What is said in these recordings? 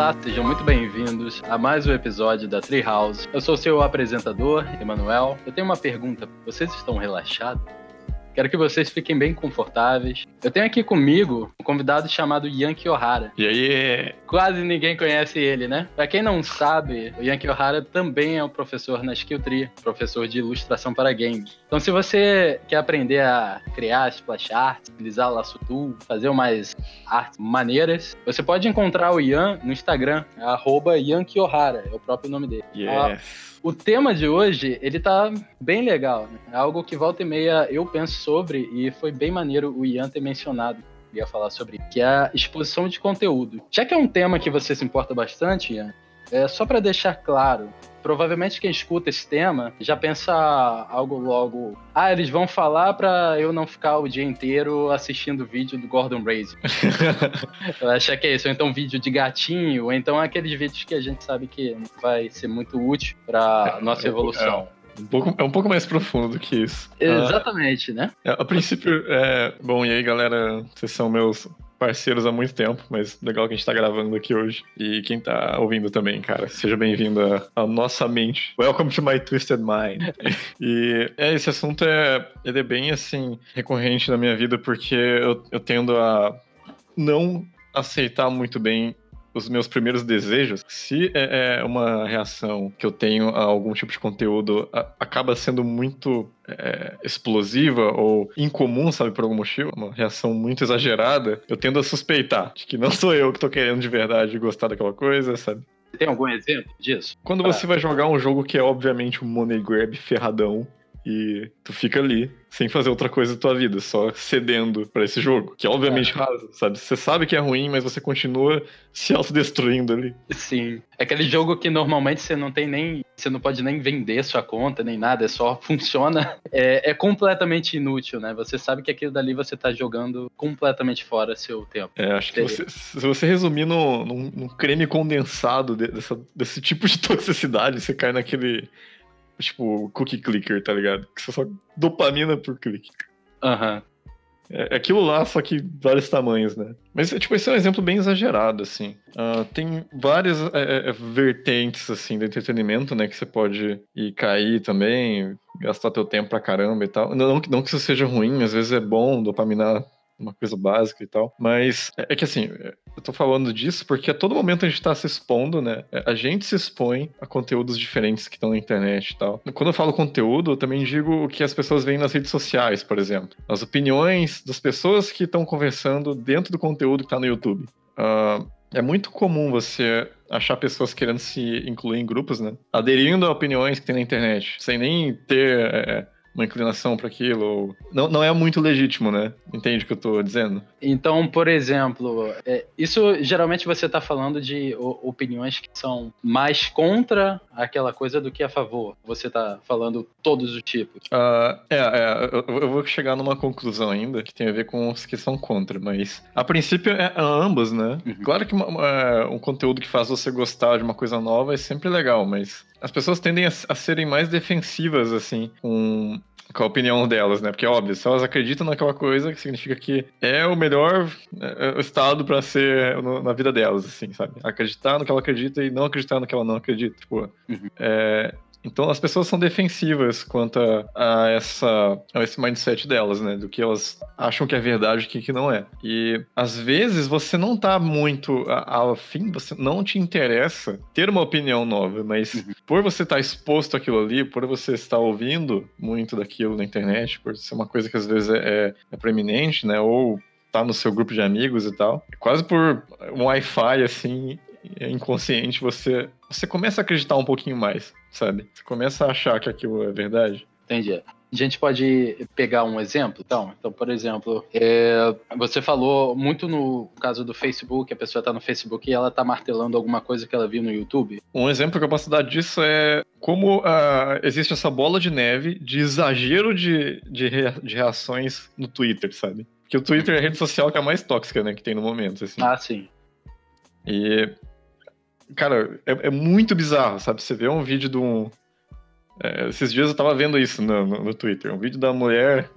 Olá, sejam muito bem-vindos a mais um episódio da Treehouse. Eu sou seu apresentador, Emanuel. Eu tenho uma pergunta: vocês estão relaxados? Quero que vocês fiquem bem confortáveis. Eu tenho aqui comigo um convidado chamado Yankee Ohara. E aí? Quase ninguém conhece ele, né? Pra quem não sabe, o Yankee Ohara também é um professor na Skill Tree, professor de ilustração para games. Então, se você quer aprender a criar splash art, utilizar laço tool, fazer umas artes maneiras, você pode encontrar o Ian no Instagram, arroba Yankee Ohara, é o próprio nome dele. Yes. O tema de hoje, ele tá bem legal, né? É algo que volta e meia eu penso sobre e foi bem maneiro o Ian ter mencionado ia falar sobre, que é a exposição de conteúdo. Já que é um tema que você se importa bastante, Ian, é só para deixar claro, provavelmente quem escuta esse tema já pensa algo logo. Ah, eles vão falar para eu não ficar o dia inteiro assistindo vídeo do Gordon Ramsay. eu acho que é isso. Ou então vídeo de gatinho, ou então aqueles vídeos que a gente sabe que vai ser muito útil para É, nossa evolução. Um pouco, é um pouco mais profundo que isso. Exatamente, né? Ah, a princípio, é, bom, e aí galera, vocês são meus parceiros há muito tempo, mas legal que a gente tá gravando aqui hoje. E quem tá ouvindo também, cara, seja bem-vindo à- nossa mente. Welcome to my twisted mind. e é, esse assunto é, ele é bem, assim, recorrente na minha vida, porque eu, eu tendo a não aceitar muito bem os meus primeiros desejos, se é é uma reação que eu tenho a algum tipo de conteúdo a- acaba sendo muito é, explosiva ou incomum, sabe, por algum motivo, uma reação muito exagerada, eu tendo a suspeitar de que não sou eu que tô querendo de verdade gostar daquela coisa, sabe? Tem algum exemplo disso? Quando Ah. você vai jogar um jogo que é obviamente um money grab ferradão e tu fica ali sem fazer outra coisa da tua vida, só cedendo pra esse jogo, que é obviamente raso, sabe? Você sabe que é ruim, mas você continua se autodestruindo ali. Sim. É aquele jogo que normalmente você não tem nem. Você não pode nem vender sua conta, nem nada, é só funciona. É, é completamente inútil, né? Você sabe que aquilo dali você tá jogando completamente fora seu tempo. É, acho que Sei. você, se você resumir no, num, num creme condensado de- dessa- desse tipo de toxicidade, você cai naquele. Tipo, cookie clicker, tá ligado? Que você só dopamina por clique. Aham. É é aquilo lá, só que vários tamanhos, né? Mas, tipo, esse é um exemplo bem exagerado, assim. Ah, tem várias é, é, vertentes, assim, do entretenimento, né? Que você pode ir cair também, gastar teu tempo pra caramba e tal. Não, não, que- não que isso seja ruim, às vezes é bom dopaminar uma coisa básica e tal. Mas é é que, assim, eu tô falando disso porque a todo momento a gente tá se expondo, né? A gente se expõe a conteúdos diferentes que estão na internet e tal. Quando eu falo conteúdo, eu também digo o que as pessoas veem nas redes sociais, por exemplo. As opiniões das pessoas que estão conversando dentro do conteúdo que tá no YouTube. Ah, é muito comum você achar pessoas querendo se incluir em grupos, né? Aderindo a opiniões que tem na internet, sem nem ter é, uma inclinação para aquilo. ou- Não, não é muito legítimo, né? Entende o que eu tô dizendo? Então, por exemplo, é, isso geralmente você tá falando de opiniões que são mais contra aquela coisa do que a favor. Você tá falando todos os tipos. Ah, é, é, eu, eu vou chegar numa conclusão ainda que tem a ver com os que são contra, mas a princípio é, é ambos, né? Uhum. Claro que uma- uma- um conteúdo que faz você gostar de uma coisa nova é sempre legal, mas as pessoas tendem a, a serem mais defensivas, assim, com, com a opinião delas, né? Porque, óbvio, se elas acreditam naquela coisa, que significa que é o melhor é, é, estado pra ser na vida delas, assim, sabe? Acreditar no que ela acredita e não acreditar no que ela não acredita. Tipo, Uhum. é, então as pessoas são defensivas quanto a, a essa, a esse mindset delas, né? Do que elas acham que é verdade e o que, que não é. E às vezes você não tá muito afim, você não te interessa ter uma opinião nova, mas Uhum. por você estar exposto àquilo ali, por você estar ouvindo muito daquilo na internet, por ser uma coisa que às vezes é, é, é preeminente, né? Ou tá no seu grupo de amigos e tal. Quase por um Wi-Fi, assim, inconsciente, você, você começa a acreditar um pouquinho mais, sabe? Você começa a achar que aquilo é verdade. Entendi. A gente pode pegar um exemplo, então. Então, por exemplo, é, você falou muito no caso do Facebook, a pessoa está no Facebook e ela está martelando alguma coisa que ela viu no YouTube. Um exemplo que eu posso dar disso é como ah, existe essa bola de neve de exagero de, de, rea- de reações no Twitter, sabe? Porque o Twitter é a rede social que é a mais tóxica, né, que tem no momento, assim. Ah, sim. E, cara, é, é muito bizarro, sabe? Você vê um vídeo de um. é, esses dias eu tava vendo isso no, no, no Twitter. Um vídeo da mulher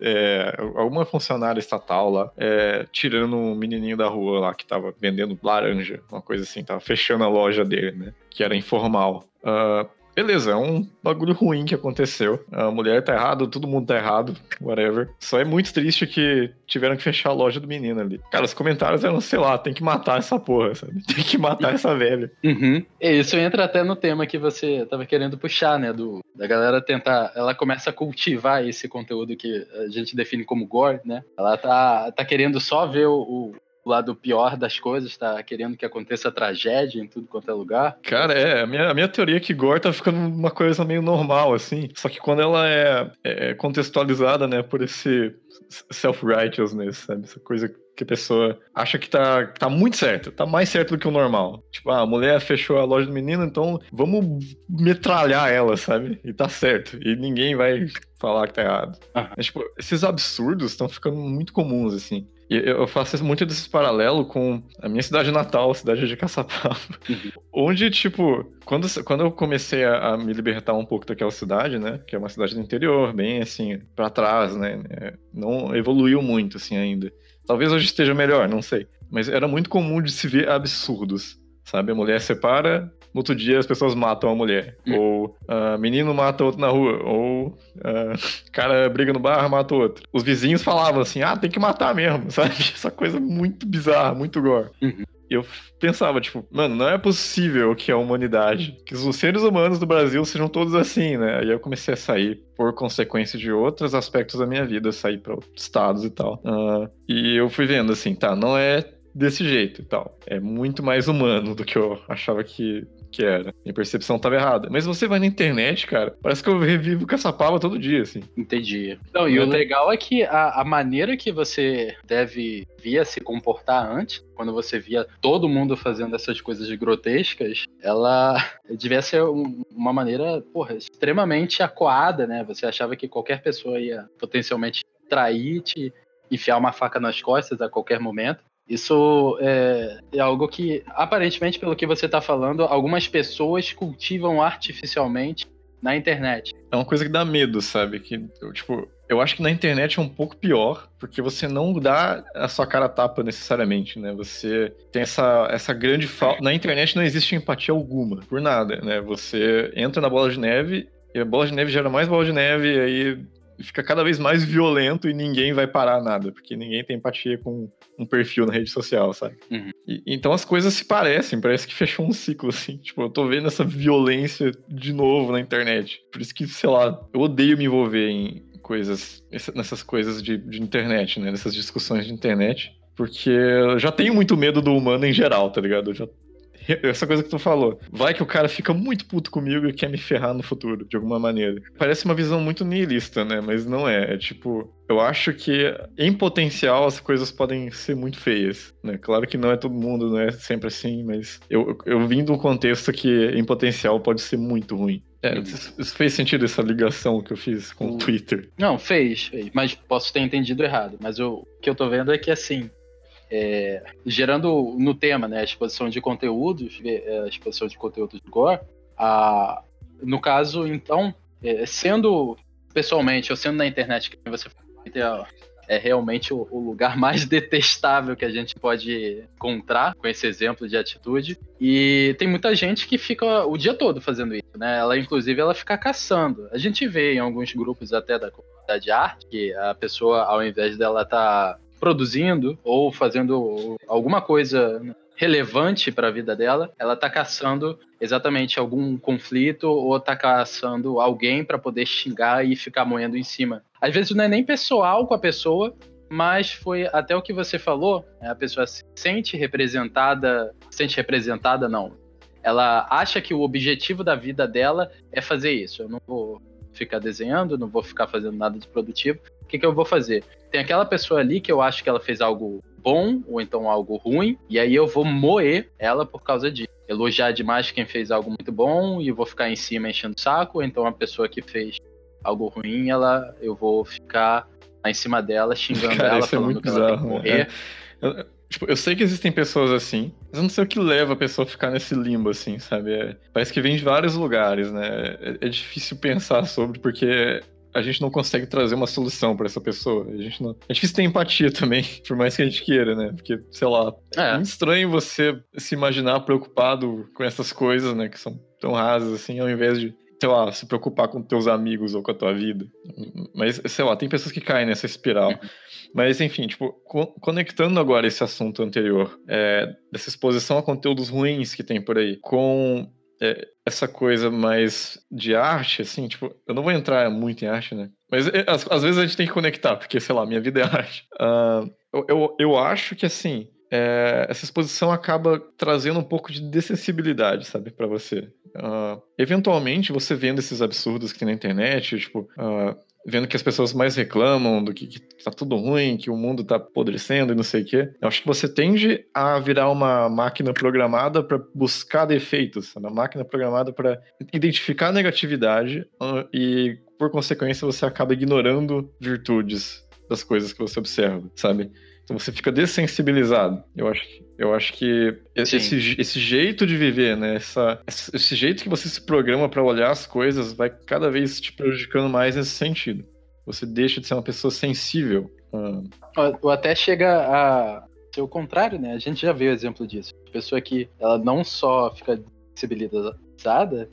é, alguma funcionária estatal lá, é, tirando um menininho da rua lá que tava vendendo laranja, uma coisa assim, tava fechando a loja dele, né? Que era informal. Uh, beleza, é um bagulho ruim que aconteceu. A mulher tá errada, todo mundo tá errado, whatever. Só é muito triste que tiveram que fechar a loja do menino ali. Cara, os comentários eram, sei lá, tem que matar essa porra, sabe? Tem que matar essa velha. Uhum. Isso entra até no tema que você tava querendo puxar, né? Do, da galera tentar. Ela começa a cultivar esse conteúdo que a gente define como gore, né? Ela tá, tá querendo só ver o, o lado pior das coisas, tá querendo que aconteça tragédia em tudo quanto é lugar. Cara, é, a minha, a minha teoria é que gore tá ficando uma coisa meio normal, assim. Só que quando ela é, é contextualizada, né, por esse self-righteousness, sabe? Essa coisa que a pessoa acha que tá, tá muito certo, tá mais certo do que o normal. Tipo, ah, a mulher fechou a loja do menino, então vamos metralhar ela, sabe? E tá certo. E ninguém vai falar que tá errado. Mas, tipo, esses absurdos estão ficando muito comuns, assim. E eu faço muito desse paralelo com a minha cidade natal, a cidade de Caçapava. Uhum. Onde, tipo, quando, quando eu comecei a, a, me libertar um pouco daquela cidade, né? Que é uma cidade do interior, bem assim, para trás, né? É, não evoluiu muito, assim, ainda. Talvez hoje esteja melhor, não sei. Mas era muito comum de se ver absurdos, sabe? A mulher separa, no outro dia as pessoas matam a mulher. Hum. Ou uh, menino mata outro na rua. Ou uh, cara briga no bar, mata outro. Os vizinhos falavam assim, ah, tem que matar mesmo, sabe? Essa coisa muito bizarra, muito gore. Uhum. E eu pensava, tipo, mano, não é possível que a humanidade, que os seres humanos do Brasil sejam todos assim, né? Aí eu comecei a sair por consequência de outros aspectos da minha vida, sair para outros estados e tal. Uh, e eu fui vendo assim, tá, não é desse jeito e tal. É muito mais humano do que eu achava que, que era. Minha percepção estava errada. Mas você vai na internet, cara, parece que eu revivo Caçapava todo dia, assim. Entendi. Não, e o legal é que a, a maneira que você deve via se comportar antes, quando você via todo mundo fazendo essas coisas grotescas, ela devia ser um, uma maneira, porra, extremamente acuada, né? Você achava que qualquer pessoa ia potencialmente trair, te enfiar uma faca nas costas a qualquer momento. Isso é, é, algo que, aparentemente, pelo que você está falando, algumas pessoas cultivam artificialmente na internet. É uma coisa que dá medo, sabe? Que, tipo, eu acho que na internet é um pouco pior, porque você não dá a sua cara a tapa necessariamente, né? Você tem essa, essa grande falta. Na internet não existe empatia alguma, por nada, né? Você entra na bola de neve e a bola de neve gera mais bola de neve, e aí fica cada vez mais violento e ninguém vai parar nada, porque ninguém tem empatia com um perfil na rede social, sabe? Uhum. E, então as coisas se parecem, parece que fechou um ciclo, assim. Tipo, eu tô vendo essa violência de novo na internet. Por isso que, sei lá, eu odeio me envolver em coisas, nessas coisas de, de internet, né? Nessas discussões de internet. Porque eu já tenho muito medo do humano em geral, tá ligado? Eu já essa coisa que tu falou. Vai que o cara fica muito puto comigo e quer me ferrar no futuro, de alguma maneira. Parece uma visão muito nihilista, né? Mas não é. É tipo, eu acho que em potencial as coisas podem ser muito feias, né? Claro que não é todo mundo, não é sempre assim, mas eu, eu vim de um contexto que em potencial pode ser muito ruim. É, isso fez sentido essa ligação que eu fiz com o Twitter? Não, fez, fez, mas posso ter entendido errado. Mas o que eu tô vendo é que assim, é, gerando no tema, né, a exposição de conteúdos, é, a exposição de conteúdos do Gore, a, no caso, então, é, sendo pessoalmente ou sendo na internet, que você é realmente o, o, lugar mais detestável que a gente pode encontrar com esse exemplo de atitude. E tem muita gente que fica o dia todo fazendo isso, né? Ela, inclusive, ela fica caçando. A gente vê em alguns grupos até da comunidade de arte que a pessoa, ao invés dela estar tá produzindo ou fazendo alguma coisa relevante para a vida dela, ela está caçando exatamente algum conflito ou está caçando alguém para poder xingar e ficar moendo em cima. Às vezes não é nem pessoal com a pessoa, mas foi até o que você falou, né? a pessoa se sente representada, se sente representada não. Ela acha que o objetivo da vida dela é fazer isso. Eu não vou ficar desenhando, não vou ficar fazendo nada de produtivo. O que, que eu vou fazer? Tem aquela pessoa ali que eu acho que ela fez algo bom ou então algo ruim, e aí eu vou moer ela por causa disso. Elogiar demais quem fez algo muito bom e vou ficar em cima enchendo o saco, ou então a pessoa que fez algo ruim, ela eu vou ficar lá em cima dela xingando Cara, ela, é falando é que bizarro, ela tem que morrer. É. Eu, tipo, eu sei que existem pessoas assim, mas eu não sei o que leva a pessoa a ficar nesse limbo, assim, sabe? É, parece que vem de vários lugares, né? É, é difícil pensar sobre, porque a gente não consegue trazer uma solução para essa pessoa. A gente não. É difícil ter empatia também, por mais que a gente queira, né? Porque, sei lá, é, é muito estranho você se imaginar preocupado com essas coisas, né? Que são tão rasas assim, ao invés de sei lá, se preocupar com teus amigos ou com a tua vida. Mas, sei lá, tem pessoas que caem nessa espiral. Uhum. Mas, enfim, tipo, co conectando agora esse assunto anterior, é, dessa exposição a conteúdos ruins que tem por aí, com é, essa coisa mais de arte, assim, tipo, eu não vou entrar muito em arte, né? Mas é, às, às, vezes a gente tem que conectar, porque, sei lá, minha vida é arte. Uh, eu, eu, eu acho que, assim, é, essa exposição acaba trazendo um pouco de dessensibilidade, sabe, para você. Uh, eventualmente, você vendo esses absurdos que tem na internet, tipo, uh, vendo que as pessoas mais reclamam do que, que tá tudo ruim, que o mundo tá apodrecendo e não sei o quê, eu acho que você tende a virar uma máquina programada para buscar defeitos, uma máquina programada para identificar negatividade e, por consequência, você acaba ignorando virtudes das coisas que você observa, sabe? Então você fica dessensibilizado. Eu acho, eu acho que esse, esse jeito de viver, né? Essa, esse jeito que você se programa para olhar as coisas vai cada vez te prejudicando mais nesse sentido. Você deixa de ser uma pessoa sensível. Ou até chega a ser o contrário, né? A gente já viu exemplo disso. Pessoa que ela não só fica sensibilizada,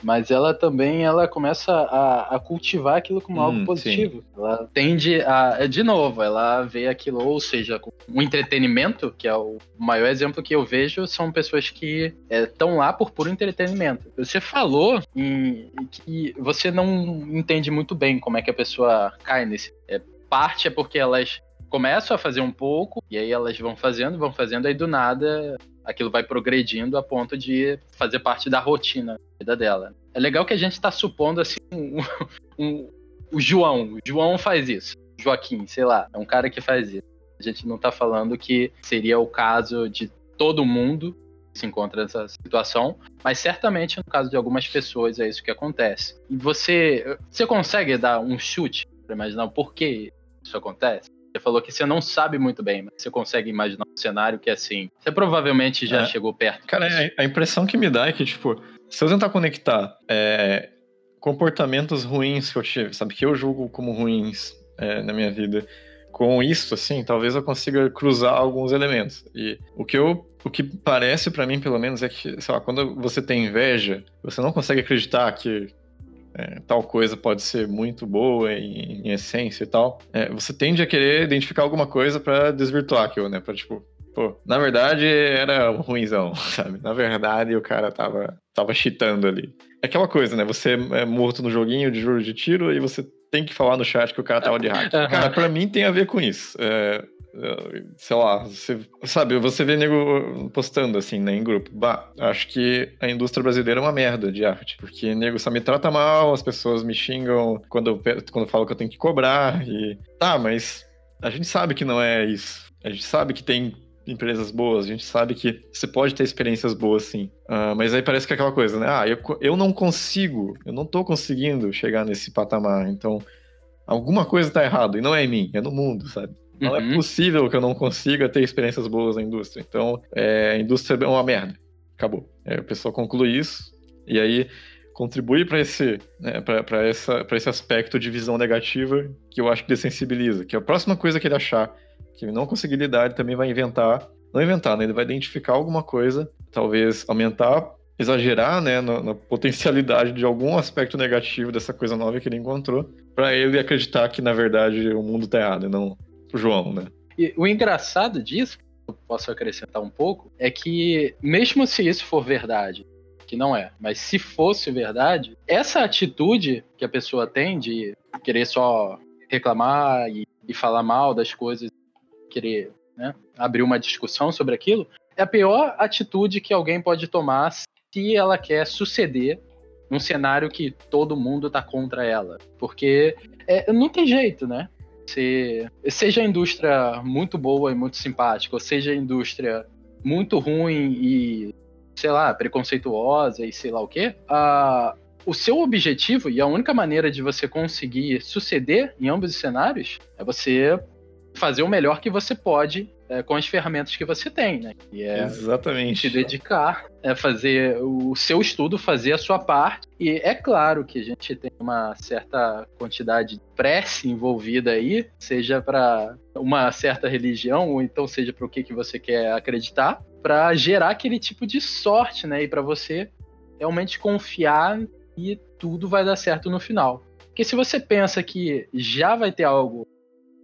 mas ela também ela começa a, a cultivar aquilo como hum, algo positivo. Sim. Ela tende a, de novo, ela vê aquilo, ou seja, um entretenimento, que é o maior exemplo que eu vejo, são pessoas que estão é, lá por puro entretenimento. Você falou em, que você não entende muito bem como é que a pessoa cai nesse. É, parte é porque elas começam a fazer um pouco, e aí elas vão fazendo, vão fazendo, aí do nada aquilo vai progredindo a ponto de fazer parte da rotina da vida dela. É legal que a gente está supondo assim um, um, o João. O João faz isso. Joaquim, sei lá, é um cara que faz isso. A gente não está falando que seria o caso de todo mundo que se encontra nessa situação, mas certamente no caso de algumas pessoas é isso que acontece. E você, você consegue dar um chute para imaginar o porquê isso acontece? Você falou que você não sabe muito bem, mas você consegue imaginar um cenário que é assim. Você provavelmente já é. chegou perto. Cara, a impressão que me dá é que, tipo, se eu tentar conectar é, comportamentos ruins que eu tive, sabe, que eu julgo como ruins é, na minha vida, com isso, assim, talvez eu consiga cruzar alguns elementos. E o que eu o que parece para mim, pelo menos, é que, sei lá, quando você tem inveja, você não consegue acreditar que é, tal coisa pode ser muito boa em, em essência e tal, é, você tende a querer identificar alguma coisa para desvirtuar aquilo, né? Pra, tipo, pô, na verdade era ruimzão, sabe? Na verdade o cara tava, tava cheatando ali. É aquela coisa, né? Você é morto no joguinho de jogo de tiro e você tem que falar no chat que o cara tava de hack. Cara, pra mim tem a ver com isso. É, sei lá, você, sabe, você vê nego postando assim, né, em grupo. Bah, acho que a indústria brasileira é uma merda de arte, porque nego só me trata mal, as pessoas me xingam quando eu, quando eu falo que eu tenho que cobrar e tá, mas a gente sabe que não é isso. A gente sabe que tem empresas boas, a gente sabe que você pode ter experiências boas, sim. Uh, mas aí parece que é aquela coisa, né? Ah, eu, eu não consigo, eu não tô conseguindo chegar nesse patamar, então alguma coisa tá errado, e não é em mim, é no mundo, sabe? Não é uhum. é possível que eu não consiga ter experiências boas na indústria. Então, é, a indústria é uma merda. Acabou. É, o pessoal conclui isso, e aí contribui para esse, né, para esse aspecto de visão negativa que eu acho que desensibiliza. Que a próxima coisa que ele achar que ele não conseguir lidar, ele também vai inventar. Não inventar, né? Ele vai identificar alguma coisa, talvez aumentar, exagerar, né, na, na potencialidade de algum aspecto negativo dessa coisa nova que ele encontrou, para ele acreditar que, na verdade, o mundo tá errado, e não João, né? E o engraçado disso, eu posso acrescentar um pouco, é que mesmo se isso for verdade, que não é, mas se fosse verdade, essa atitude que a pessoa tem de querer só reclamar e, e falar mal das coisas, querer né, abrir uma discussão sobre aquilo, é a pior atitude que alguém pode tomar se ela quer suceder num cenário que todo mundo tá contra ela. Porque é, não tem jeito, né? Se, seja a indústria muito boa e muito simpática, ou seja a indústria muito ruim e, sei lá, preconceituosa e sei lá o quê, a, o seu objetivo e a única maneira de você conseguir suceder em ambos os cenários é você fazer o melhor que você pode é, com as ferramentas que você tem, né? E é Exatamente. se dedicar, é fazer o seu estudo, fazer a sua parte. E é claro que a gente tem uma certa quantidade de prece envolvida aí, seja para uma certa religião, ou então seja para o que, que você quer acreditar, para gerar aquele tipo de sorte, né? E para você realmente confiar e tudo vai dar certo no final. Porque se você pensa que já vai ter algo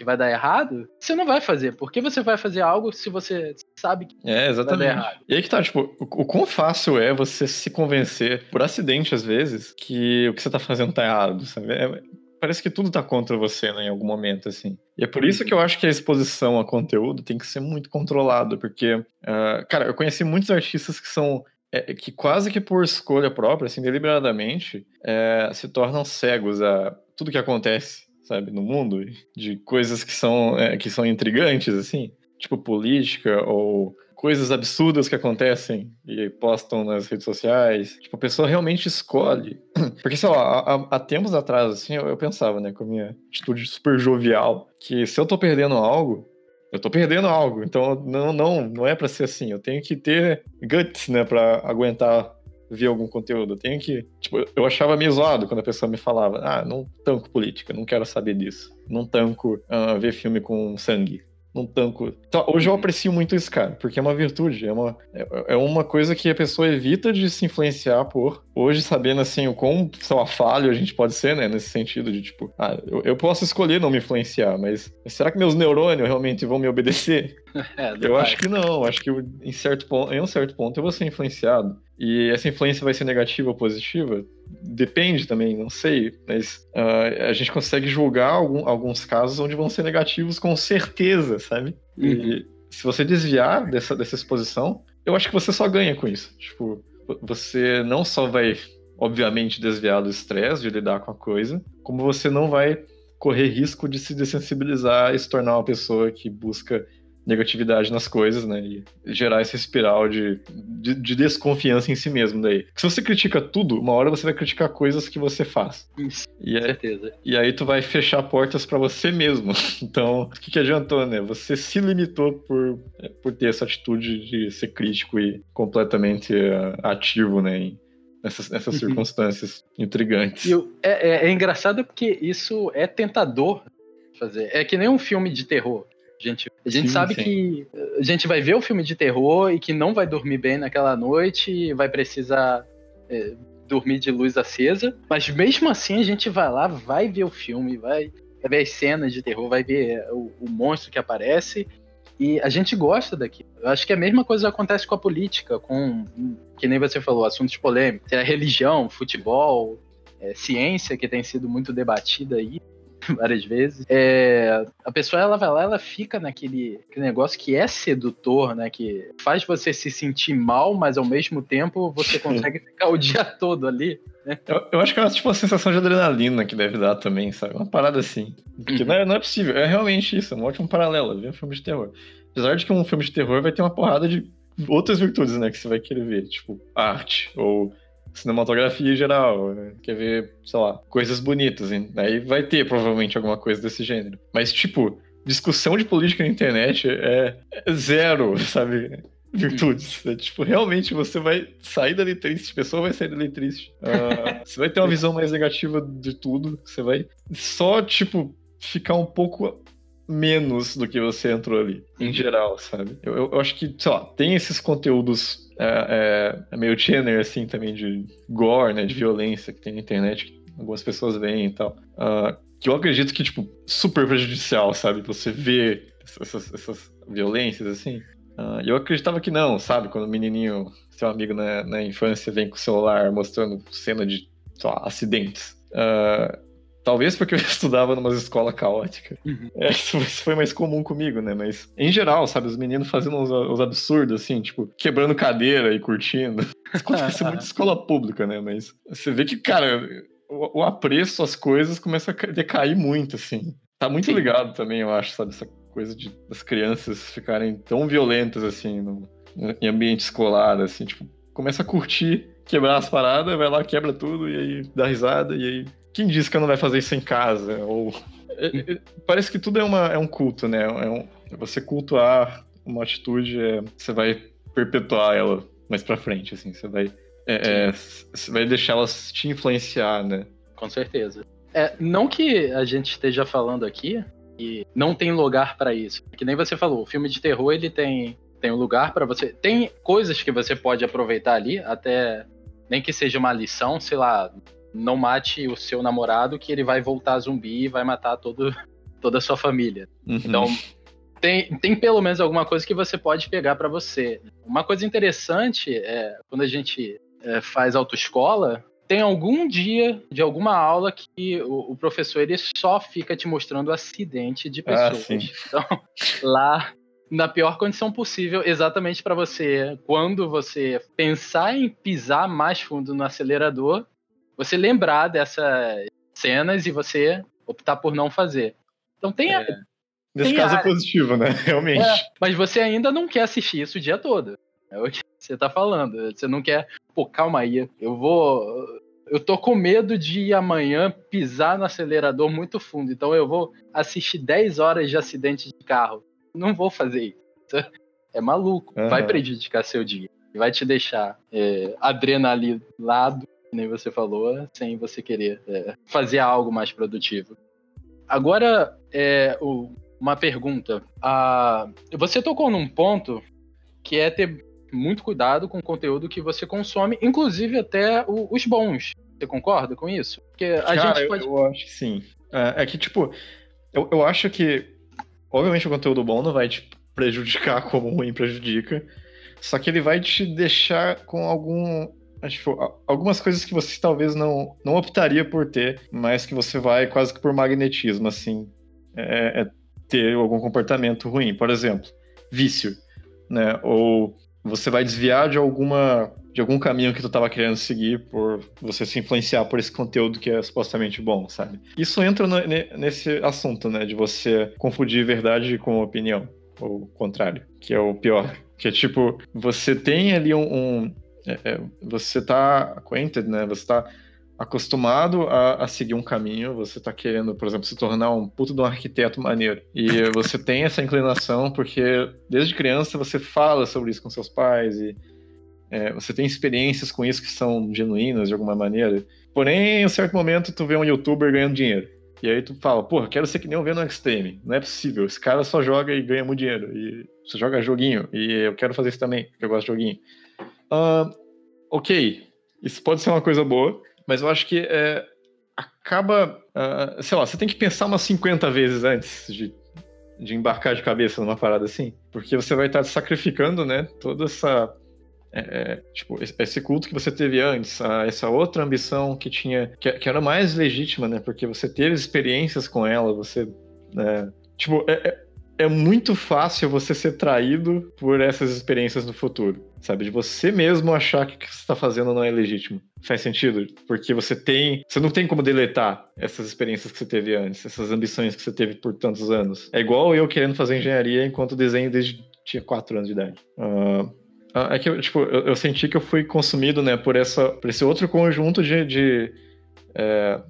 que vai dar errado, você não vai fazer. Por que você vai fazer algo se você sabe que é, exatamente. vai dar errado? E aí que tá, tipo, o, o quão fácil é você se convencer, por acidente às vezes, que o que você tá fazendo tá errado, sabe? É, parece que tudo tá contra você, né, em algum momento, assim. E é por isso que eu acho que a exposição a conteúdo tem que ser muito controlada, porque, uh, cara, eu conheci muitos artistas que são é, que quase que por escolha própria, assim, deliberadamente, é, se tornam cegos a tudo que acontece sabe, no mundo, de coisas que são, é, que são intrigantes, assim, tipo política ou coisas absurdas que acontecem e postam nas redes sociais. Tipo, a pessoa realmente escolhe. Porque, sei lá, há, há tempos atrás, assim, eu, eu, pensava, né, com a minha atitude super jovial, que se eu tô perdendo algo, eu tô perdendo algo. Então, não, não, não é para ser assim. Eu tenho que ter guts, né, pra aguentar ver algum conteúdo. Eu tenho que. Tipo, eu achava meio zoado quando a pessoa me falava: ah, não tanco política, não quero saber disso. Não tanco uh, ver filme com sangue. Não tanco. Então, hoje eu uhum. aprecio muito isso, cara, porque é uma virtude, é uma, é, é uma coisa que a pessoa evita de se influenciar por. Hoje, sabendo assim o quão, sei lá, falho a gente pode ser, né, nesse sentido de tipo, ah, eu, eu posso escolher não me influenciar, mas será que meus neurônios realmente vão me obedecer? É, eu acho que não, acho que em, certo ponto, em um certo ponto eu vou ser influenciado. E essa influência vai ser negativa ou positiva? Depende também, não sei. Mas uh, a gente consegue julgar algum, alguns casos onde vão ser negativos com certeza, sabe? Uhum. E se você desviar dessa, dessa exposição, eu acho que você só ganha com isso. Tipo, você não só vai, obviamente, desviar do estresse de lidar com a coisa, como você não vai correr risco de se dessensibilizar e se tornar uma pessoa que busca negatividade nas coisas, né? E gerar essa espiral de, de, de, desconfiança em si mesmo daí. Se você critica tudo, uma hora você vai criticar coisas que você faz. Isso, e com certeza. E aí tu vai fechar portas para você mesmo. Então, o que, que adiantou, né? Você se limitou por, por ter essa atitude de ser crítico e completamente uh, ativo, né? Em, nessas, nessas uhum. circunstâncias intrigantes. Eu, é, é, é engraçado porque isso é tentador fazer. É que nem um filme de terror. A gente, a gente sim, sabe sim. que a gente vai ver o filme de terror e que não vai dormir bem naquela noite vai precisar é, dormir de luz acesa. Mas mesmo assim a gente vai lá, vai ver o filme, vai, vai ver as cenas de terror, vai ver o, o monstro que aparece e a gente gosta daquilo. Eu acho que a mesma coisa acontece com a política, com, que nem você falou, assuntos polêmicos. É a religião, futebol, é, ciência, que tem sido muito debatida aí. várias vezes. É, a pessoa ela vai lá, ela fica naquele negócio que é sedutor, né? Que faz você se sentir mal, mas ao mesmo tempo você consegue ficar o dia todo ali. Né? Eu, eu, acho que é tipo uma sensação de adrenalina que deve dar também, sabe? Uma parada assim. Porque uhum. não, é, não é possível, é realmente isso, é um ótimo paralelo, ver um filme de terror. Apesar de que um filme de terror vai ter uma porrada de outras virtudes, né, que você vai querer ver, tipo arte ou cinematografia em geral, né? quer ver, sei lá, coisas bonitas. Hein? Aí vai ter provavelmente alguma coisa desse gênero. Mas, tipo, discussão de política na internet é, é zero, sabe? Virtudes. É, tipo, realmente você vai sair dali triste, a pessoa vai sair dali triste. Uh, você vai ter uma visão mais negativa de tudo. Você vai só, tipo, ficar um pouco menos do que você entrou ali, em geral, sabe? Eu, eu, eu acho que, sei lá, tem esses conteúdos é, é, é meio channel, assim, também de gore, né, de violência que tem na internet, que algumas pessoas veem e tal. Uh, que eu acredito que, tipo, super prejudicial, sabe? Você vê essas, essas violências, assim. Uh, eu acreditava que não, sabe? Quando o menininho, seu amigo na, na infância, vem com o celular mostrando cena de, sei lá, acidentes. Uh, Talvez porque eu estudava numa escola caótica. Uhum. É, isso foi mais comum comigo, né? Mas, em geral, sabe, os meninos fazendo uns, uns absurdos, assim, tipo, quebrando cadeira e curtindo. Acontece muito escola pública, né? Mas você vê que, cara, o, o apreço às coisas começa a decair muito, assim. Tá muito Sim. ligado também, eu acho, sabe? Essa coisa de das crianças ficarem tão violentas, assim, no, em ambiente escolar, assim, tipo, começa a curtir, quebrar as paradas, vai lá, quebra tudo, e aí dá risada, e aí quem disse que não vai fazer isso em casa? Ou é, é, parece que tudo é, uma, é um culto, né? É, um, você cultuar uma atitude, é, você vai perpetuar ela mais pra frente, assim, você vai, é, é, você vai deixar ela te influenciar, né? Com certeza. É, não que a gente esteja falando aqui e não tem lugar para isso. Que nem você falou, o filme de terror ele tem tem um lugar para você. Tem coisas que você pode aproveitar ali, até nem que seja uma lição, sei lá, não mate o seu namorado que ele vai voltar zumbi e vai matar todo, toda a sua família. Uhum. Então, tem, tem pelo menos alguma coisa que você pode pegar para você. Uma coisa interessante é quando a gente é, faz autoescola, tem algum dia de alguma aula que o, o, professor ele só fica te mostrando acidente de ah, pessoas. Ah, então, lá na pior condição possível, exatamente para você, quando você pensar em pisar mais fundo no acelerador, você lembrar dessas cenas e você optar por não fazer. Então tem. É. Nesse caso é positivo, né? Realmente. É, mas você ainda não quer assistir isso o dia todo. É o que você tá falando. Você não quer. Pô, calma aí. Eu vou. Eu tô com medo de amanhã pisar no acelerador muito fundo. Então eu vou assistir 10 horas de acidente de carro não vou fazer isso. É maluco. Uhum. Vai prejudicar seu dia. Vai te deixar é, adrenalado, nem você falou, sem você querer é, fazer algo mais produtivo. Agora, é, o, uma pergunta. Ah, você tocou num ponto que é ter muito cuidado com o conteúdo que você consome, inclusive até o, os bons. Você concorda com isso? Porque a Cara, gente pode. Eu, eu acho que sim. É, é que, tipo, eu, eu acho que Obviamente o conteúdo bom não vai te prejudicar como o ruim prejudica. Só que ele vai te deixar com algum. Algumas coisas que você talvez não, não optaria por ter, mas que você vai quase que por magnetismo, assim, é, é ter algum comportamento ruim. Por exemplo, vício, né? Ou você vai desviar de alguma de algum caminho que tu estava querendo seguir por você se influenciar por esse conteúdo que é supostamente bom, sabe? Isso entra no, nesse assunto, né, de você confundir verdade com opinião, ou contrário, que é o pior. Que é tipo, você tem ali um. um é, é, você tá acquainted, né? Você tá acostumado a, a, seguir um caminho, você tá querendo, por exemplo, se tornar um puto de um arquiteto maneiro. E você tem essa inclinação porque desde criança você fala sobre isso com seus pais e é, você tem experiências com isso que são genuínas de alguma maneira. Porém, em um certo momento, tu vê um youtuber ganhando dinheiro. E aí tu fala, porra, quero ser que nem o Venom Extreme. Não é possível. Esse cara só joga e ganha muito dinheiro. E você joga joguinho. E eu quero fazer isso também, porque eu gosto de joguinho. Uh, ok, isso pode ser uma coisa boa, mas eu acho que é, acaba. Uh, sei lá, você tem que pensar umas 50 vezes antes de, de embarcar de cabeça numa parada assim. Porque você vai estar sacrificando, né, toda essa é, é, tipo, esse culto que você teve antes, essa outra ambição que tinha, que, era mais legítima, né? Porque você teve experiências com ela, você. Né, tipo, é, é, muito fácil você ser traído por essas experiências no futuro, sabe? De você mesmo achar que o que você está fazendo não é legítimo. Faz sentido? Porque você tem. Você não tem como deletar essas experiências que você teve antes, essas ambições que você teve por tantos anos. É igual eu querendo fazer engenharia enquanto desenho desde tinha 4 anos de idade. Uh, é que, tipo, eu, eu, senti que eu fui consumido, né, por, essa, por esse outro conjunto de, de, é,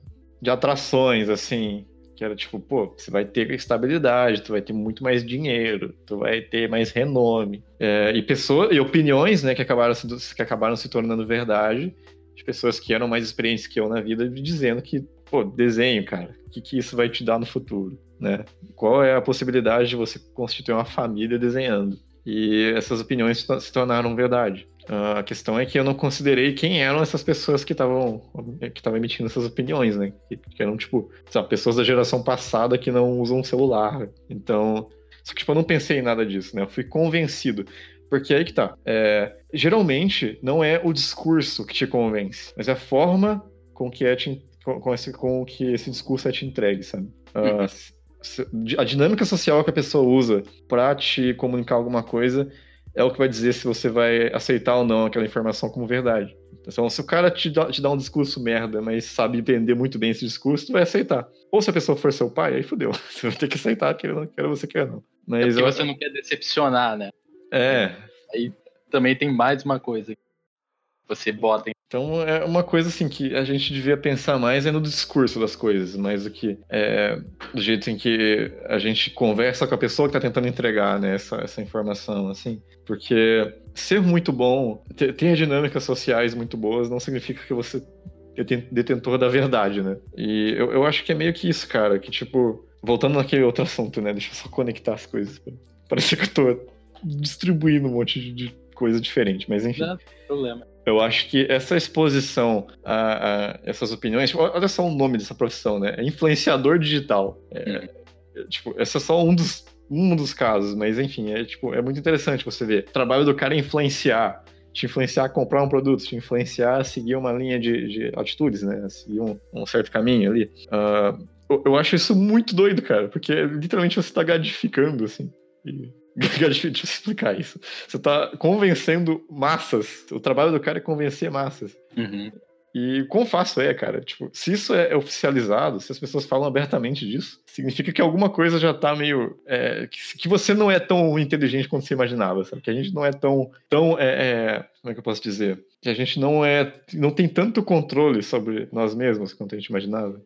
de atrações, assim, que era tipo, pô, você vai ter estabilidade, tu vai ter muito mais dinheiro, tu vai ter mais renome. É, e pessoas, e opiniões, né, que acabaram, se, que acabaram se tornando verdade, de pessoas que eram mais experientes que eu na vida, dizendo que, pô, desenho, cara, o que, que isso vai te dar no futuro, né? Qual é a possibilidade de você constituir uma família desenhando? E essas opiniões se tornaram verdade. A questão é que eu não considerei quem eram essas pessoas que estavam que estavam emitindo essas opiniões, né? Que, que eram, tipo, sabe, pessoas da geração passada que não usam celular. Então. Só que, tipo, eu não pensei em nada disso, né? Eu fui convencido. Porque aí que tá. É, geralmente, não é o discurso que te convence, mas é a forma com que, é te, com, com, esse, com que esse discurso é te entregue, sabe? Uh, a dinâmica social que a pessoa usa para te comunicar alguma coisa é o que vai dizer se você vai aceitar ou não aquela informação como verdade. Então, se o cara te dá, te dá um discurso merda, mas sabe vender muito bem esse discurso, tu vai aceitar. Ou se a pessoa for seu pai, aí fudeu. Você vai ter que aceitar, quer, quer você quer não. Mas é porque eu... você não quer decepcionar, né? É. Aí também tem mais uma coisa. Você bota em Então é uma coisa assim que a gente devia pensar mais é no discurso das coisas, mais do que é, do jeito em que a gente conversa com a pessoa que está tentando entregar né, essa, essa informação, assim. Porque ser muito bom, ter, ter dinâmicas sociais muito boas, não significa que você é detentor da verdade, né? E eu, eu acho que é meio que isso, cara, que tipo, voltando naquele outro assunto, né? Deixa eu só conectar as coisas. Parece que eu tô distribuindo um monte de, coisa diferente, mas enfim. Não, problema. Eu acho que essa exposição a, a, essas opiniões. Olha só o nome dessa profissão, né? É influenciador digital. É, é, tipo, esse é só um dos, um dos casos, mas enfim, é, tipo, é muito interessante você ver. O trabalho do cara é influenciar. Te influenciar a comprar um produto, te influenciar a seguir uma linha de, de atitudes, né? A seguir um, um certo caminho ali. Uh, eu, eu, acho isso muito doido, cara, porque literalmente você tá gadificando, assim. E Deixa eu explicar isso. Você está convencendo massas. O trabalho do cara é convencer massas. Uhum. E quão fácil é, cara? Tipo, se isso é oficializado, se as pessoas falam abertamente disso, significa que alguma coisa já tá meio. É, que, que, você não é tão inteligente quanto você imaginava, sabe? Que a gente não é tão. tão é, é, como é que eu posso dizer? Que a gente não é. não tem tanto controle sobre nós mesmos quanto a gente imaginava.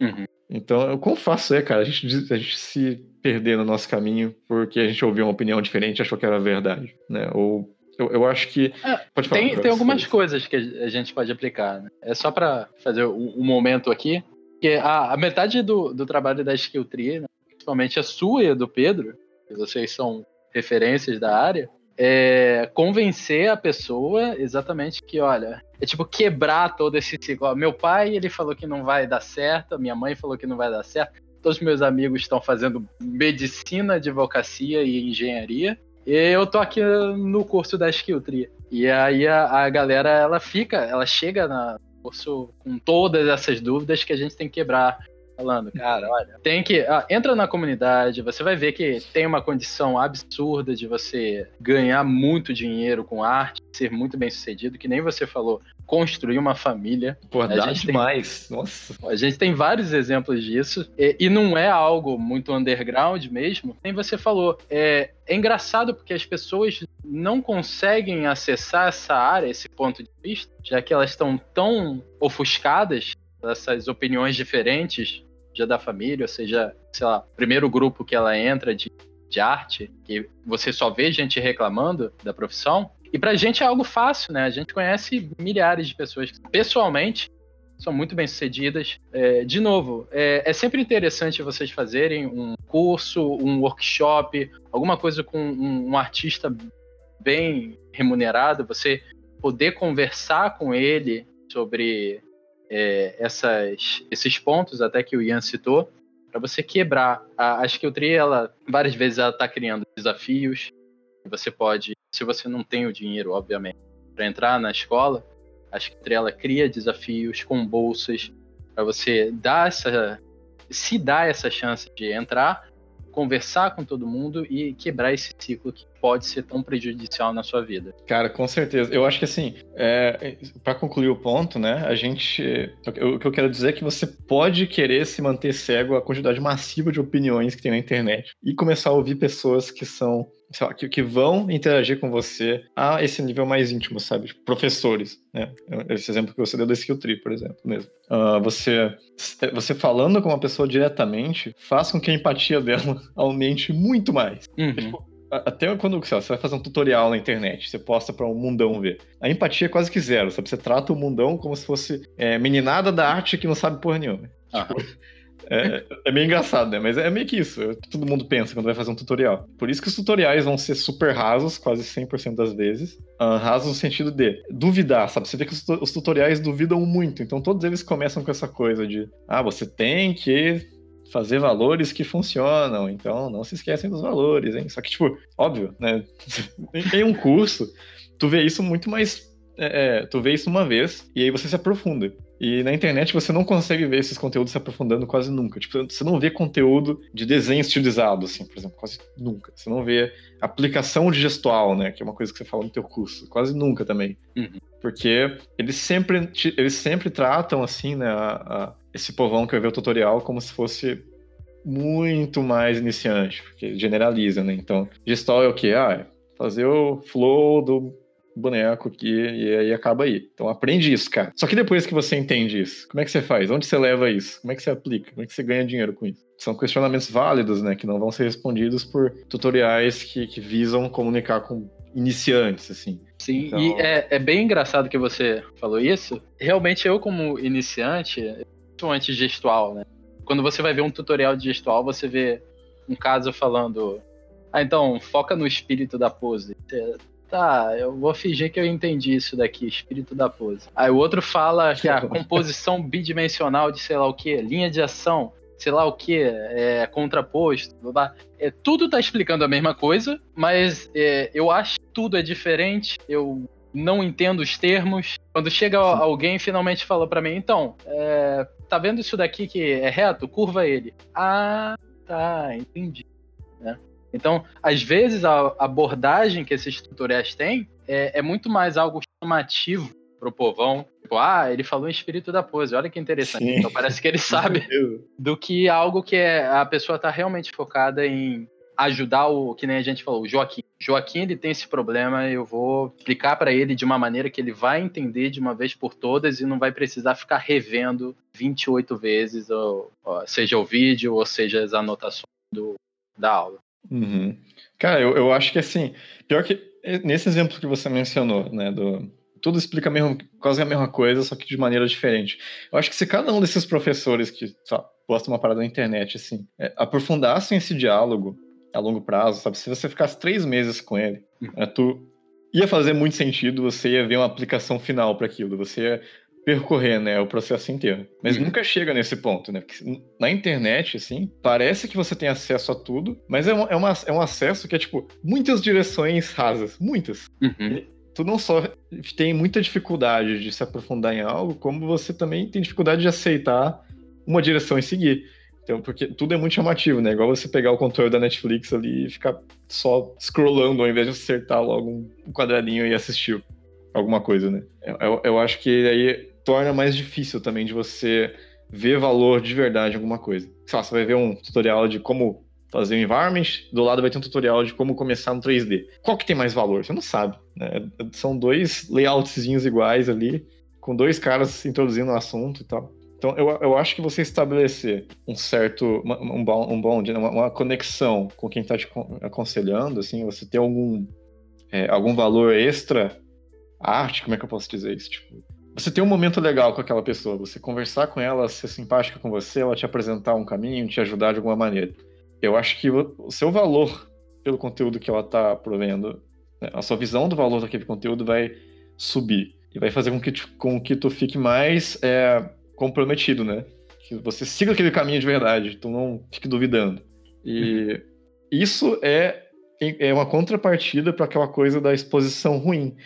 Uhum. Então, quão fácil é, cara, a gente, a gente se perder no nosso caminho porque a gente ouviu uma opinião diferente e achou que era verdade, né? Ou eu, eu acho que. É, pode falar, tem, tem algumas coisas que a gente pode aplicar. Né? É só para fazer um, um, momento aqui. Que a, a metade do, do trabalho da Skill Tree, né? principalmente a sua e do Pedro, que vocês são referências da área, é convencer a pessoa exatamente que, olha, é tipo quebrar todo esse ciclo. Meu pai, ele falou que não vai dar certo, minha mãe falou que não vai dar certo, todos os meus amigos estão fazendo medicina, advocacia e engenharia, e eu tô aqui no curso da Skill Tree. E aí a, a galera, ela fica, ela chega no curso com todas essas dúvidas que a gente tem que quebrar falando, cara, olha, tem que. Ah, entra na comunidade, você vai ver que tem uma condição absurda de você ganhar muito dinheiro com arte, ser muito bem sucedido, que nem você falou, construir uma família. Pô, dá demais. Tem, Nossa. A gente tem vários exemplos disso, e, e, não é algo muito underground mesmo. Nem você falou. É, é engraçado porque as pessoas não conseguem acessar essa área, esse ponto de vista, já que elas estão tão ofuscadas essas opiniões diferentes seja da família, ou seja, sei lá, primeiro grupo que ela entra de, de arte, que você só vê gente reclamando da profissão. E pra gente é algo fácil, né? A gente conhece milhares de pessoas que, pessoalmente, são muito bem sucedidas. É, de novo, é, é, sempre interessante vocês fazerem um curso, um workshop, alguma coisa com um, um artista bem remunerado, você poder conversar com ele sobre é, essas, esses pontos até que o Ian citou, para você quebrar. A, a Skilltree, ela, várias vezes ela está criando desafios. Você pode, se você não tem o dinheiro, obviamente, para entrar na escola, a Skilltree ela cria desafios com bolsas para você dar essa, se dar essa chance de entrar conversar com todo mundo e quebrar esse ciclo que pode ser tão prejudicial na sua vida. Cara, com certeza. Eu acho que assim, é, para concluir o ponto, né, a gente, o que eu quero dizer é que você pode querer se manter cego à quantidade massiva de opiniões que tem na internet e começar a ouvir pessoas que são lá, que, que, vão interagir com você a esse nível mais íntimo, sabe? Tipo, professores, né? Esse exemplo que você deu da Skill Tree, por exemplo, mesmo. Uh, você, você falando com uma pessoa diretamente faz com que a empatia dela aumente muito mais. Uhum. Tipo, até quando lá, você vai fazer um tutorial na internet, você posta para um mundão ver. A empatia é quase que zero, sabe? Você trata o mundão como se fosse é, meninada da arte que não sabe porra nenhuma. Uhum. Tipo, é, é meio engraçado, né? Mas é meio que isso. É todo mundo pensa quando vai fazer um tutorial. Por isso que os tutoriais vão ser super rasos, quase 100% das vezes. Uh, rasos no sentido de duvidar, sabe? Você vê que os, os tutoriais duvidam muito. Então todos eles começam com essa coisa de: ah, você tem que fazer valores que funcionam, então não se esquecem dos valores, hein? Só que, tipo, óbvio, né? em um curso, tu vê isso muito mais. É, é, tu vê isso uma vez e aí você se aprofunda. E na internet você não consegue ver esses conteúdos se aprofundando quase nunca. Tipo, você não vê conteúdo de desenho estilizado, assim, por exemplo, quase nunca. Você não vê aplicação de gestual, né? Que é uma coisa que você fala no teu curso. Quase nunca também. Uhum. Porque eles sempre, eles sempre tratam, assim, né, a, a, esse povão que vai ver o tutorial como se fosse muito mais iniciante, porque generaliza, né? Então, gestual é o quê? Ah, é fazer o flow do boneco aqui e aí acaba aí. Então aprende isso, cara. Só que depois que você entende isso, como é que você faz? Onde você leva isso? Como é que você aplica? Como é que você ganha dinheiro com isso? São questionamentos válidos, né? Que não vão ser respondidos por tutoriais que, que visam comunicar com iniciantes, assim. Sim, então... e é, é bem engraçado que você falou isso. Realmente eu, como iniciante, sou anti-gestual, né? Quando você vai ver um tutorial de gestual, você vê um caso falando ah, então, foca no espírito da pose. Tá, eu vou fingir que eu entendi isso daqui, espírito da pose. Aí o outro fala que a composição bidimensional de sei lá o que, linha de ação, sei lá o que, é contraposto, blá, blá. É, tudo tá explicando a mesma coisa, mas é, eu acho que tudo é diferente, eu não entendo os termos. Quando chega alguém finalmente fala para mim, então, é, tá vendo isso daqui que é reto? Curva ele. Ah, tá, entendi. Né? Então, às vezes, a abordagem que esses tutoriais têm é, é muito mais algo chamativo pro povão. Tipo, ah, ele falou em espírito da pose, olha que interessante. Sim. Então parece que ele sabe do que algo que é, a pessoa tá realmente focada em ajudar o, que nem a gente falou, o Joaquim. Joaquim, ele tem esse problema, eu vou explicar para ele de uma maneira que ele vai entender de uma vez por todas e não vai precisar ficar revendo 28 vezes, ou, ou seja o vídeo, ou seja as anotações do, da aula. Uhum. Cara, eu, eu acho que assim, pior que nesse exemplo que você mencionou, né, do tudo explica mesmo, quase a mesma coisa, só que de maneira diferente. Eu acho que se cada um desses professores que só, postam uma parada na internet, assim, é, aprofundassem esse diálogo a longo prazo, sabe? Se você ficasse três meses com ele, uhum. é, tu ia fazer muito sentido, você ia ver uma aplicação final para aquilo, você ia percorrer, né, o processo inteiro. Mas uhum. nunca chega nesse ponto, né? Porque na internet, assim, parece que você tem acesso a tudo, mas é, uma, é, uma, é um acesso que é, tipo, muitas direções rasas. Muitas. Uhum. Tu não só tem muita dificuldade de se aprofundar em algo, como você também tem dificuldade de aceitar uma direção e seguir. Então, porque tudo é muito chamativo, né? Igual você pegar o controle da Netflix ali e ficar só scrollando ao invés de acertar logo um quadradinho e assistir alguma coisa, né? Eu, eu acho que aí torna mais difícil também de você ver valor de verdade em alguma coisa. Sei lá, você vai ver um tutorial de como fazer um environment, do lado vai ter um tutorial de como começar no 3D. Qual que tem mais valor? Você não sabe. Né? São dois layoutzinhos iguais ali, com dois caras introduzindo o assunto e tal. Então, eu, eu acho que você estabelecer um certo, um, um bond, né? uma, uma conexão com quem está te aconselhando, assim, você ter algum, é, algum valor extra arte, como é que eu posso dizer isso? Tipo, você ter um momento legal com aquela pessoa, você conversar com ela, ser simpática com você, ela te apresentar um caminho, te ajudar de alguma maneira. Eu acho que o seu valor pelo conteúdo que ela está provendo, né, a sua visão do valor daquele conteúdo vai subir e vai fazer com que, tu, com que tu fique mais é, comprometido, né? Que você siga aquele caminho de verdade, tu não fique duvidando. E uhum. isso é, é uma contrapartida para aquela coisa da exposição ruim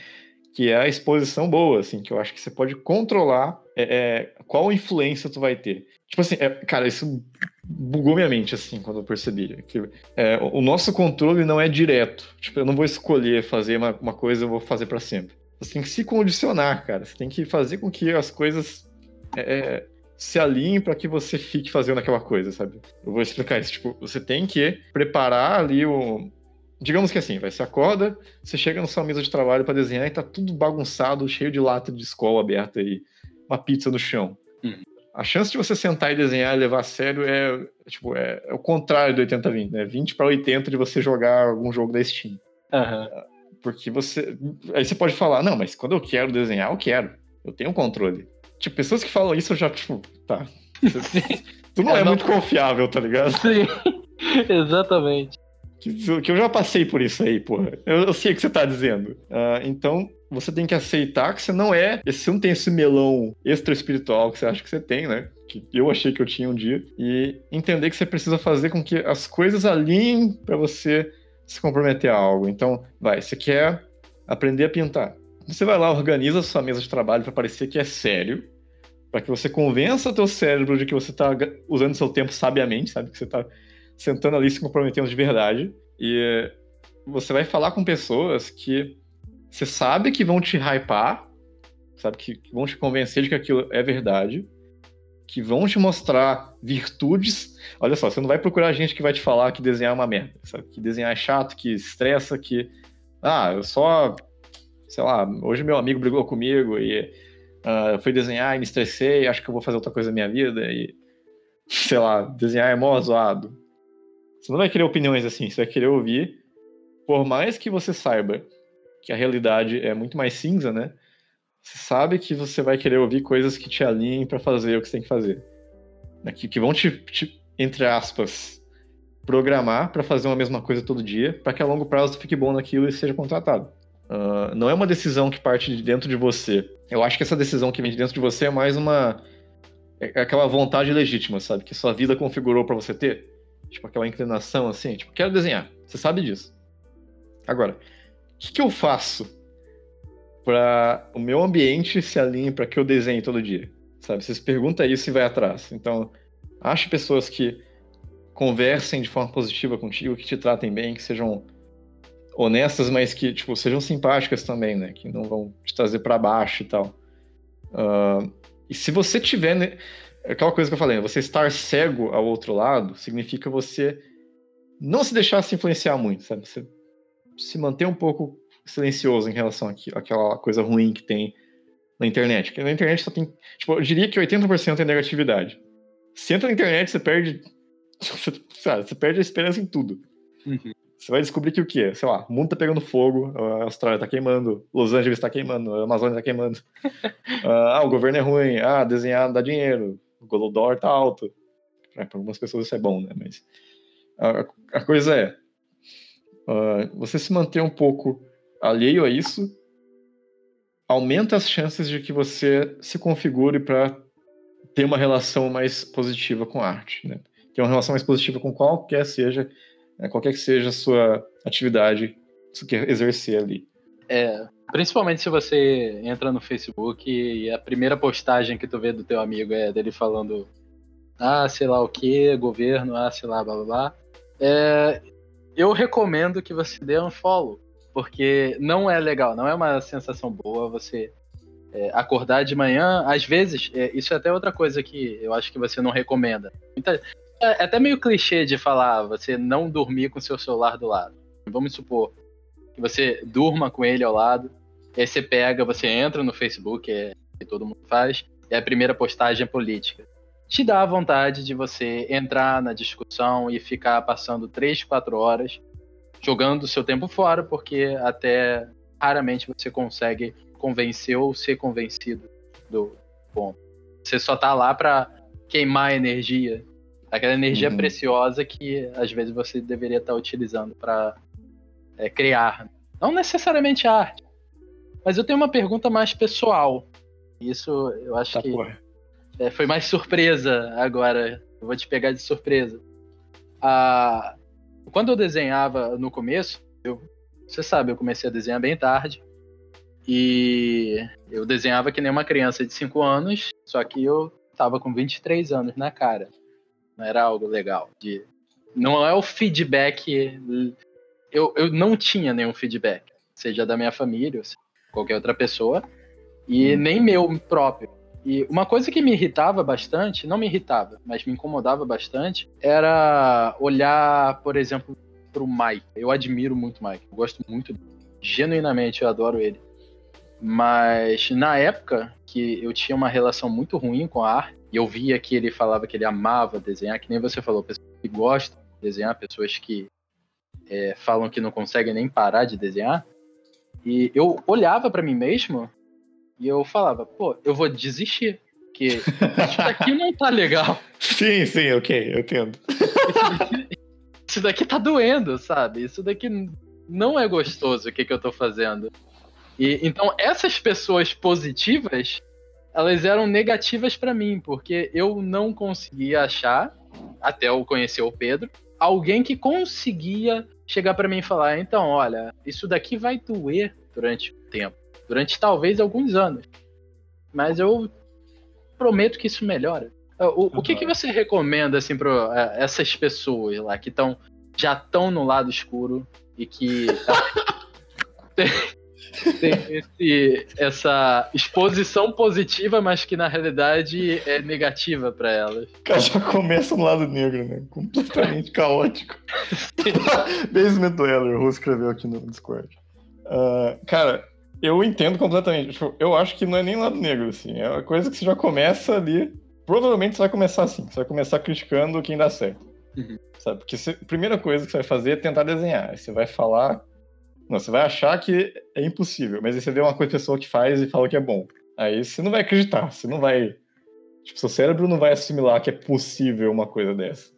que é a exposição boa, assim, que eu acho que você pode controlar é, é, qual influência tu vai ter. Tipo assim, é, cara, isso bugou minha mente, assim, quando eu percebi. Que, é, o nosso controle não é direto. Tipo, eu não vou escolher fazer uma, uma coisa e vou fazer para sempre. Você tem que se condicionar, cara. Você tem que fazer com que as coisas é, é, se alinhem para que você fique fazendo aquela coisa, sabe? Eu vou explicar isso. Tipo, você tem que preparar ali o, digamos que assim, vai, você acorda, você chega na sua mesa de trabalho para desenhar e tá tudo bagunçado, cheio de lata de escola aberta aí, uma pizza no chão. Uhum. A chance de você sentar e desenhar e levar a sério é, tipo, é, é o contrário do 80-20, né? 20 para 80 de você jogar algum jogo da Steam. Uhum. Porque você. Aí você pode falar, não, mas quando eu quero desenhar, eu quero. Eu tenho controle. Tipo, pessoas que falam isso, eu já, tipo, tá. tu não é, é não... muito confiável, tá ligado? Sim, exatamente. Que, que eu já passei por isso aí, porra. Eu, eu sei o que você tá dizendo. Uh, então, você tem que aceitar que você não é. Você não tem esse melão extra espiritual que você acha que você tem, né? Que eu achei que eu tinha um dia. E entender que você precisa fazer com que as coisas alinhem para você se comprometer a algo. Então, vai, você quer aprender a pintar. Você vai lá, organiza a sua mesa de trabalho para parecer que é sério, para que você convença teu cérebro de que você está usando seu tempo sabiamente, sabe? Que você está sentando ali se comprometendo de verdade. E você vai falar com pessoas que você sabe que vão te hypar, sabe? Que, vão te convencer de que aquilo é verdade, que vão te mostrar virtudes. Olha só, você não vai procurar gente que vai te falar que desenhar é uma merda, sabe? Que desenhar é chato, que estressa, que. Ah, eu só sei lá, hoje meu amigo brigou comigo e uh, fui desenhar e me estressei, acho que eu vou fazer outra coisa na minha vida e, sei lá, desenhar é mó zoado. Você não vai querer opiniões assim, você vai querer ouvir, por mais que você saiba que a realidade é muito mais cinza, né? Você sabe que você vai querer ouvir coisas que te alinhem para fazer o que você tem que fazer. Né? Que, vão te, te, entre aspas, programar para fazer uma mesma coisa todo dia, para que a longo prazo tu fique bom naquilo e seja contratado. Uh, não é uma decisão que parte de dentro de você. Eu acho que essa decisão que vem de dentro de você é mais uma. É aquela vontade legítima, sabe? Que sua vida configurou para você ter. Tipo, aquela inclinação assim. Tipo, quero desenhar. Você sabe disso. Agora, o que, que eu faço para o meu ambiente se alinhe para que eu desenhe todo dia? Sabe? Você se pergunta isso e vai atrás. Então, ache pessoas que conversem de forma positiva contigo, que te tratem bem, que sejam honestas, mas que tipo sejam simpáticas também, né? Que não vão te trazer para baixo e tal. Uh, e se você tiver né, aquela coisa que eu falei, você estar cego ao outro lado significa você não se deixar se influenciar muito, sabe? Você se manter um pouco silencioso em relação àquela coisa ruim que tem na internet. Porque na internet só tem. Tipo, eu diria que 80% é negatividade. Se entra na internet, você perde. Você, sabe, você perde a esperança em tudo. Uhum. Você vai descobrir que o quê? Sei lá, o mundo tá pegando fogo, a Austrália tá queimando, Los Angeles tá queimando, a Amazônia tá queimando. ah, o governo é ruim, ah, desenhar não dá dinheiro, o dólar tá alto. É, para algumas pessoas isso é bom, né? Mas a, a coisa é, uh, você se manter um pouco alheio a isso aumenta as chances de que você se configure para ter uma relação mais positiva com a arte, né? Ter uma relação mais positiva com qualquer seja né, qualquer que seja a sua atividade que você quer exercer ali. É, principalmente se você entra no Facebook e a primeira postagem que tu vê do teu amigo é dele falando ah, sei lá o que, governo, ah, sei lá, blá blá blá. É, eu recomendo que você dê um follow, porque não é legal, não é uma sensação boa você é, acordar de manhã. Às vezes, é, isso é até outra coisa que eu acho que você não recomenda. Muita, é, até meio clichê de falar você não dormir com seu celular do lado. Vamos supor que você durma com ele ao lado, e aí você pega, você entra no Facebook, é, que todo mundo faz, é a primeira postagem política. Te dá a vontade de você entrar na discussão e ficar passando 3, 4 horas jogando o seu tempo fora, porque até raramente você consegue convencer ou ser convencido do ponto. Você só tá lá para queimar energia Aquela energia uhum. preciosa que às vezes você deveria estar utilizando para é, criar. Não necessariamente arte. Mas eu tenho uma pergunta mais pessoal. Isso eu acho tá que é, foi mais surpresa agora. Eu vou te pegar de surpresa. Ah, quando eu desenhava no começo, eu, você sabe, eu comecei a desenhar bem tarde. E eu desenhava que nem uma criança de 5 anos, só que eu tava com 23 anos na cara. Não era algo legal. De... Não é o feedback. Eu, eu não tinha nenhum feedback, seja da minha família, ou qualquer outra pessoa, e hum. nem meu próprio. E uma coisa que me irritava bastante, não me irritava, mas me incomodava bastante, era olhar, por exemplo, para o Mike. Eu admiro muito o Mike, eu gosto muito, genuinamente, eu adoro ele. Mas na época que eu tinha uma relação muito ruim com a arte, e eu via que ele falava que ele amava desenhar, que nem você falou, pessoas que gostam de desenhar, pessoas que é, falam que não conseguem nem parar de desenhar. E eu olhava para mim mesmo e eu falava, pô, eu vou desistir, porque isso daqui não tá legal. Sim, sim, ok, eu entendo. Isso daqui, isso daqui tá doendo, sabe? Isso daqui não é gostoso o que, que eu tô fazendo. E então essas pessoas positivas elas eram negativas para mim, porque eu não conseguia achar, até eu conhecer o Pedro, alguém que conseguia chegar para mim e falar: então, olha, isso daqui vai doer durante o tempo, durante talvez alguns anos, mas eu prometo que isso melhora. O, uhum. o que, que você recomenda assim para é, essas pessoas lá que estão já estão no lado escuro e que tem esse, essa exposição positiva, mas que na realidade é negativa para elas. Cara, já começa no lado negro, né? Completamente caótico. Basement Dweller, o escreveu aqui no Discord. Uh, cara, eu entendo completamente. Tipo, eu acho que não é nem lado negro, assim. É uma coisa que você já começa ali. Provavelmente você vai começar assim. Você vai começar criticando quem dá certo. Uhum. Sabe? Porque você, a primeira coisa que você vai fazer é tentar desenhar. Você vai falar. Não, você vai achar que é impossível, mas aí você vê uma coisa pessoa que faz e fala que é bom. Aí você não vai acreditar, você não vai. Tipo, seu cérebro não vai assimilar que é possível uma coisa dessa.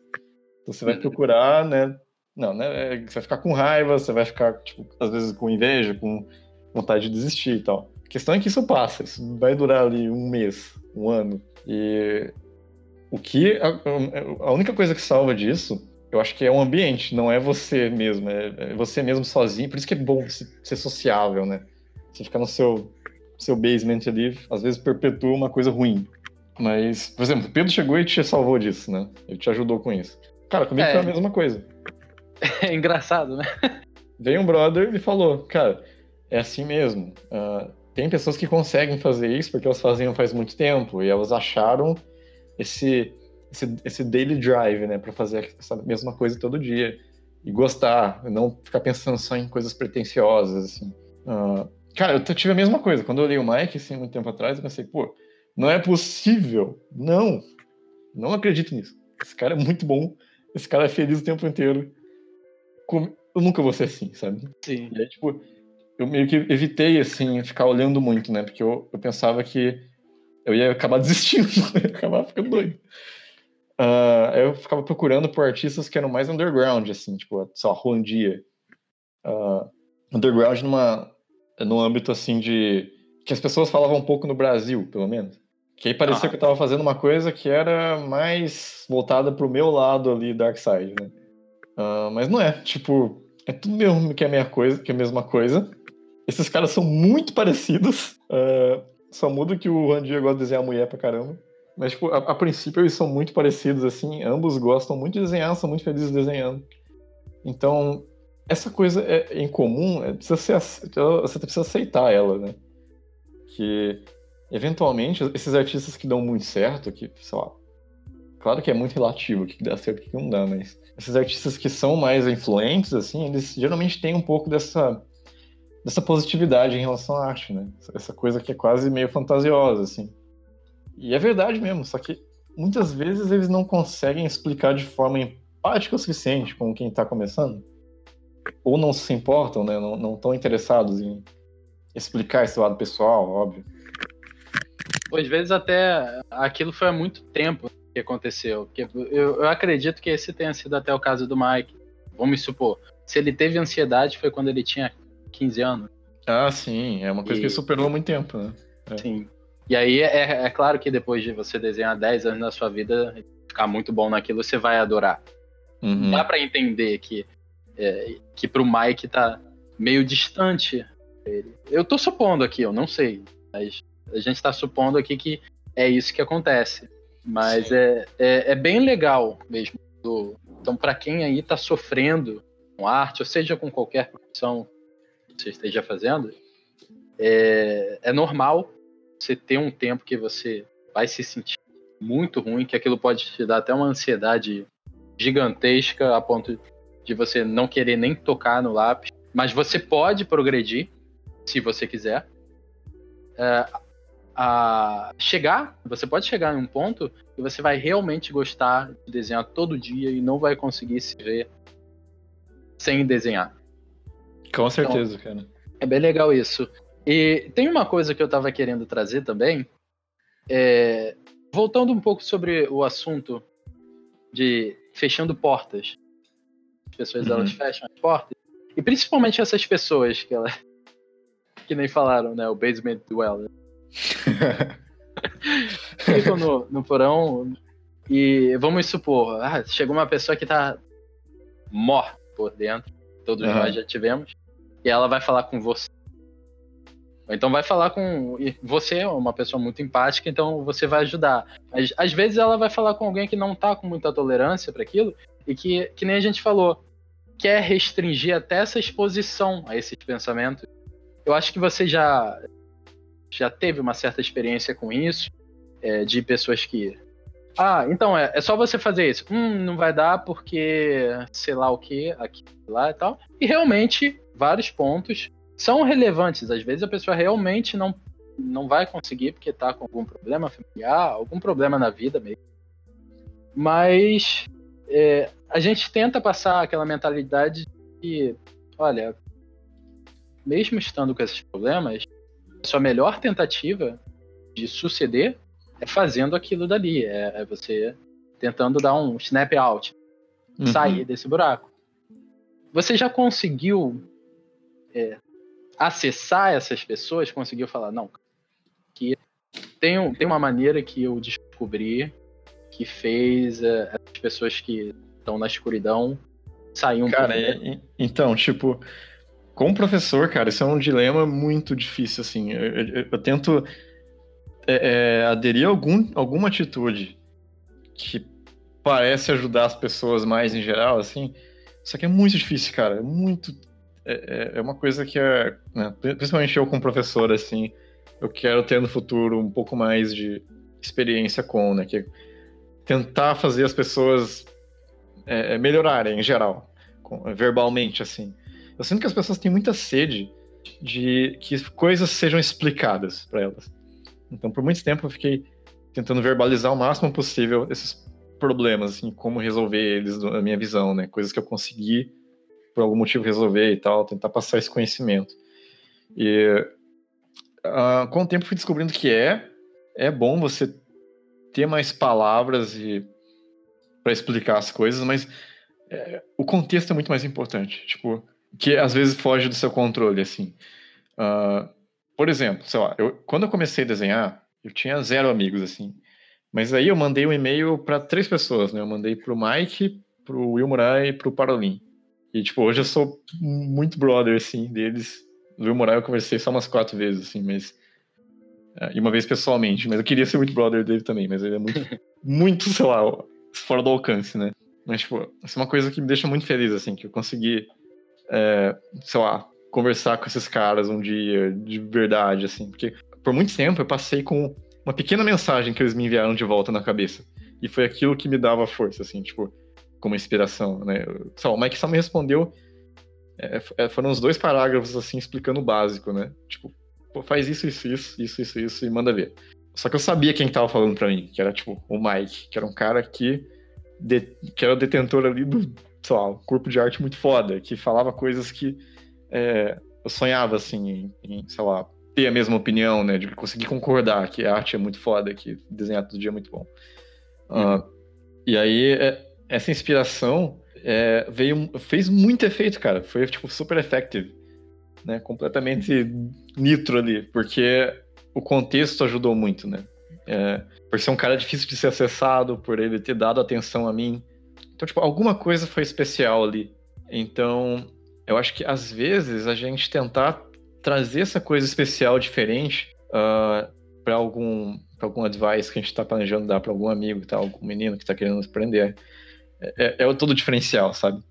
Então você vai uhum. procurar, né? Não, né? É, você vai ficar com raiva, você vai ficar, tipo, às vezes com inveja, com vontade de desistir e tal. A questão é que isso passa, isso vai durar ali um mês, um ano. E o que. A, a única coisa que salva disso, eu acho que é o ambiente, não é você mesmo. É, é você mesmo sozinho. Por isso que é bom ser sociável, né? Você ficar no seu, seu basement ali, às vezes perpetua uma coisa ruim. Mas, por exemplo, o Pedro chegou e te salvou disso, né? Ele te ajudou com isso. Cara, comigo é, foi a mesma coisa. É engraçado, né? Veio um brother e falou, cara, é assim mesmo. Uh, tem pessoas que conseguem fazer isso porque elas faziam faz muito tempo e elas acharam esse, esse, esse daily drive, né, para fazer essa mesma coisa todo dia e gostar, não ficar pensando só em coisas pretensiosas, assim. Uh, cara, eu tive a mesma coisa. Quando eu olhei o Mike, assim, muito tempo atrás, eu pensei, pô, não é possível. Não, não acredito nisso. Esse cara é muito bom. Esse cara é feliz o tempo inteiro. Eu nunca vou ser assim, sabe? Sim. E aí, tipo, eu meio que evitei, assim, ficar olhando muito, né? Porque eu, eu pensava que eu ia acabar desistindo, eu ia acabar ficando doido. Uh, eu ficava procurando por artistas que eram mais underground, assim, tipo, sei lá, Juan Dia. Uh, underground numa, num âmbito, assim, de... que as pessoas falavam um pouco no Brasil, pelo menos. Que aí parecia ah. que eu tava fazendo uma coisa que era mais voltada pro meu lado ali, Dark Side, né? Uh, mas não é, tipo, é tudo mesmo que é a minha coisa, que é a mesma coisa. Esses caras são muito parecidos. Só muda que o Randy gosta de desenhar mulher pra caramba. Mas, tipo, a, a, princípio eles são muito parecidos, assim. Ambos gostam muito de desenhar, são muito felizes desenhando. Então, essa coisa é, em comum, é, precisa ser, você precisa aceitar ela, né? Que, eventualmente, esses artistas que dão muito certo, que, sei lá, claro que é muito relativo o que dá certo e o que não dá, mas esses artistas que são mais influentes, assim, eles geralmente têm um pouco dessa dessa positividade em relação à arte, né? Essa coisa que é quase meio fantasiosa, assim. E é verdade mesmo, só que muitas vezes eles não conseguem explicar de forma empática o suficiente com quem está começando. Ou não se importam, né? Não estão interessados em explicar esse lado pessoal, óbvio. Às vezes até aquilo foi há muito tempo que aconteceu. Eu, eu acredito que esse tenha sido até o caso do Mike. Vamos supor, se ele teve ansiedade foi quando ele tinha 15 anos. Ah, sim, é uma coisa e... que superou há muito tempo, né? É. Sim. E aí é, é, claro que depois de você desenhar 10 anos na sua vida, ficar muito bom naquilo, você vai adorar. Uhum. Dá para entender que, é, que pro Mike tá meio distante. Eu tô supondo aqui, eu não sei. Mas a gente tá supondo aqui que é isso que acontece. Mas é, é, é, bem legal mesmo. Então, para quem aí tá sofrendo com arte, ou seja, com qualquer profissão, você esteja fazendo, é, é normal você ter um tempo que você vai se sentir muito ruim, que aquilo pode te dar até uma ansiedade gigantesca a ponto de você não querer nem tocar no lápis. Mas você pode progredir, se você quiser. É, a chegar, você pode chegar em um ponto que você vai realmente gostar de desenhar todo dia e não vai conseguir se ver sem desenhar. Com certeza, então, cara. É bem legal isso. E tem uma coisa que eu estava querendo trazer também. É, voltando um pouco sobre o assunto de fechando portas. As pessoas uhum. elas fecham as portas. E principalmente essas pessoas que que nem falaram, né? O basement dweller. Ficam no, no porão e vamos supor, ah, chegou uma pessoa que tá morta por dentro. Todos uhum. nós já tivemos e ela vai falar com você. Então vai falar com. Você é uma pessoa muito empática, então você vai ajudar. Mas às vezes ela vai falar com alguém que não tá com muita tolerância para aquilo, e que, que nem a gente falou, quer restringir até essa exposição a esses pensamentos. Eu acho que você já, já teve uma certa experiência com isso, é, de pessoas que. Ah, então é, é só você fazer isso. Hum, não vai dar porque sei lá o que, aqui, lá e tal. E realmente vários pontos são relevantes. Às vezes a pessoa realmente não, não vai conseguir porque está com algum problema familiar, algum problema na vida mesmo. Mas é, a gente tenta passar aquela mentalidade de, olha, mesmo estando com esses problemas, a sua melhor tentativa de suceder é fazendo aquilo dali, é, é você tentando dar um snap out, uhum. sair desse buraco. Você já conseguiu é, acessar essas pessoas? Conseguiu falar, não, que tem, tem uma maneira que eu descobri que fez é, as pessoas que estão na escuridão sair um Cara, é, então, tipo, como professor, cara, isso é um dilema muito difícil, assim. Eu, eu, eu tento é, é, aderir a algum, alguma atitude que parece ajudar as pessoas mais em geral, assim. Só que é muito difícil, cara. É muito. É, é, é uma coisa que é. Né, principalmente eu, como professor, assim, eu quero ter no futuro um pouco mais de experiência com, né? Que tentar fazer as pessoas é, é, melhorarem em geral, com, verbalmente, assim. Eu sinto que as pessoas têm muita sede de que coisas sejam explicadas para elas. Então, por muito tempo, eu fiquei tentando verbalizar o máximo possível esses problemas, assim, como resolver eles na minha visão, né? Coisas que eu consegui, por algum motivo, resolver e tal, tentar passar esse conhecimento. E uh, com o tempo fui descobrindo que é, é bom você ter mais palavras e para explicar as coisas, mas é, o contexto é muito mais importante, tipo, que às vezes foge do seu controle, assim. Uh, por exemplo, sei lá, eu, quando eu comecei a desenhar, eu tinha zero amigos, assim. Mas aí eu mandei um e-mail para três pessoas, né? Eu mandei pro Mike, pro Will Murai e pro Parolin. E, tipo, hoje eu sou muito brother, assim, deles. O Will Murai eu conversei só umas quatro vezes, assim, mas... É, e uma vez pessoalmente, mas eu queria ser muito brother dele também, mas ele é muito, muito, sei lá, fora do alcance, né? Mas, tipo, isso é uma coisa que me deixa muito feliz, assim, que eu consegui, é, sei lá, conversar com esses caras um dia de verdade, assim, porque por muito tempo eu passei com uma pequena mensagem que eles me enviaram de volta na cabeça. E foi aquilo que me dava força, assim, tipo, como inspiração, né? Só, o Mike só me respondeu. É, é, foram uns dois parágrafos, assim, explicando o básico, né? Tipo, faz isso, isso, isso, isso, isso, isso, e manda ver. Só que eu sabia quem que tava falando pra mim, que era, tipo, o Mike, que era um cara que, de, que era o detentor ali do, sei lá, um corpo de arte muito foda, que falava coisas que é, eu sonhava, assim, em, em, sei lá, ter a mesma opinião, né? De conseguir concordar que a arte é muito foda, que desenhar todo dia é muito bom. Uhum. Uh, e aí, é, essa inspiração é, veio, fez muito efeito, cara. Foi, tipo, super effective. Né? Completamente nitro ali, porque o contexto ajudou muito, né? É, por ser um cara difícil de ser acessado, por ele ter dado atenção a mim. Então, tipo, alguma coisa foi especial ali. Então, eu acho que às vezes a gente tentar trazer essa coisa especial, diferente, uh, ah, para algum, pra algum advice que a gente está planejando dar para algum amigo, tá, algum menino que está querendo aprender, é, é, é todo diferencial, sabe?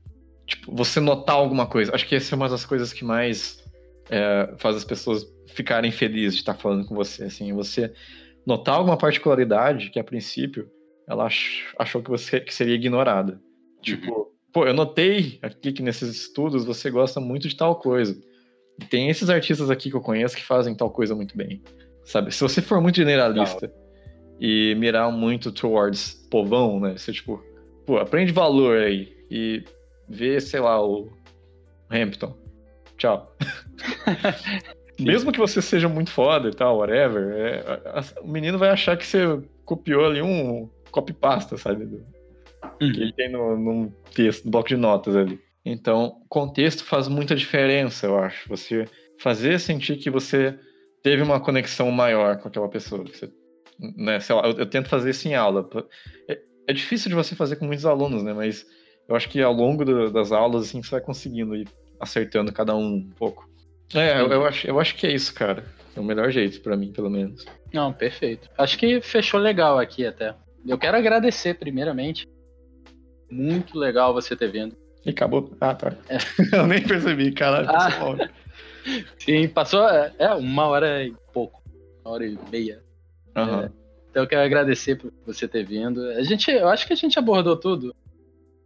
Tipo, você notar alguma coisa. Acho que essa é uma das coisas que mais é, faz as pessoas ficarem felizes de estar falando com você. Assim, você notar alguma particularidade que a princípio ela achou que você que seria ignorada. Tipo, uhum pô, eu notei aqui que nesses estudos você gosta muito de tal coisa. Tem esses artistas aqui que eu conheço que fazem tal coisa muito bem. Sabe? Se você for muito generalista e mirar muito towards povão, né? Você, tipo, pô, aprende valor aí e vê, sei lá, o Hampton. Tchau. Mesmo que você seja muito foda e tal, whatever, é, a, a, o menino vai achar que você copiou ali um copy-pasta, sabe? uhum. que ele tem no, no texto, no bloco de notas ali. Então, contexto faz muita diferença, eu acho. Você fazer sentir que você teve uma conexão maior com aquela pessoa. Você, né, sei lá, eu, eu, tento fazer isso em aula. É, difícil de você fazer com muitos alunos, né? Mas eu acho que ao longo do, das aulas, assim, você vai conseguindo ir acertando cada um um pouco. É, eu, eu, acho, eu acho que é isso, cara. É o melhor jeito, para mim, pelo menos. Não, perfeito. Acho que fechou legal aqui até. Eu quero agradecer, primeiramente, muito legal você ter vindo. E acabou. Ah, tá. É. Eu nem percebi, caralho. Ah. Sim, passou é, é, uma hora e pouco. Uma hora e meia. Uhum. É, então eu quero agradecer por você ter vindo. A gente, eu acho que a gente abordou tudo.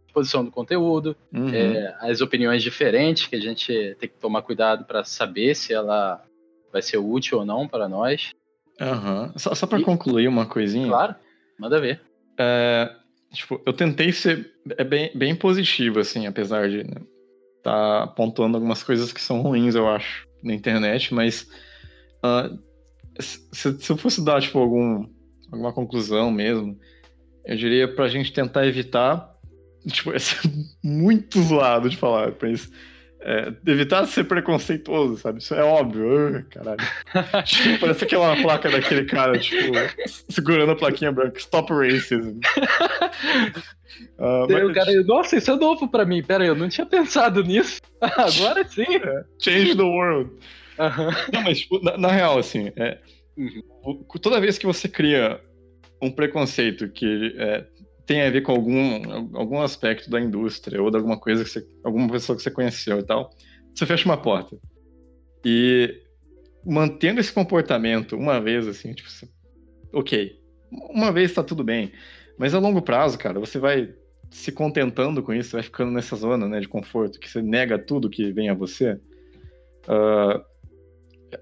exposição do conteúdo, Uhum. é, as opiniões diferentes que a gente tem que tomar cuidado para saber se ela vai ser útil ou não para nós. Aham. Só, só pra E- concluir uma coisinha. Claro, manda ver. É, tipo, eu tentei ser é bem, bem positivo, assim, apesar de né, tá pontuando algumas coisas que são ruins, eu acho, na internet, mas ah, se, se eu fosse dar, tipo, algum, alguma conclusão mesmo, eu diria pra gente tentar evitar, tipo, esse é muito zoado de falar, mas é, evitar ser preconceituoso, sabe? Isso é óbvio. Ah, caralho. Tipo, parece aquela placa daquele cara, tipo, segurando a plaquinha branca, Stop Racism. Daí mas- cara, nossa, isso é novo para mim. Pera aí, eu não tinha pensado nisso. Agora sim. Change the world. Não, mas, tipo, na, na real, assim, é, Uhum. toda vez que você cria um preconceito que é, tem a ver com algum, algum aspecto da indústria ou de alguma coisa que você, alguma pessoa que você conheceu e tal, você fecha uma porta. E mantendo esse comportamento uma vez, assim, tipo, você- ok, uma vez tá tudo bem, mas a longo prazo, cara, você vai se contentando com isso, vai ficando nessa zona, né, de conforto, que você nega tudo que vem a você. Ah,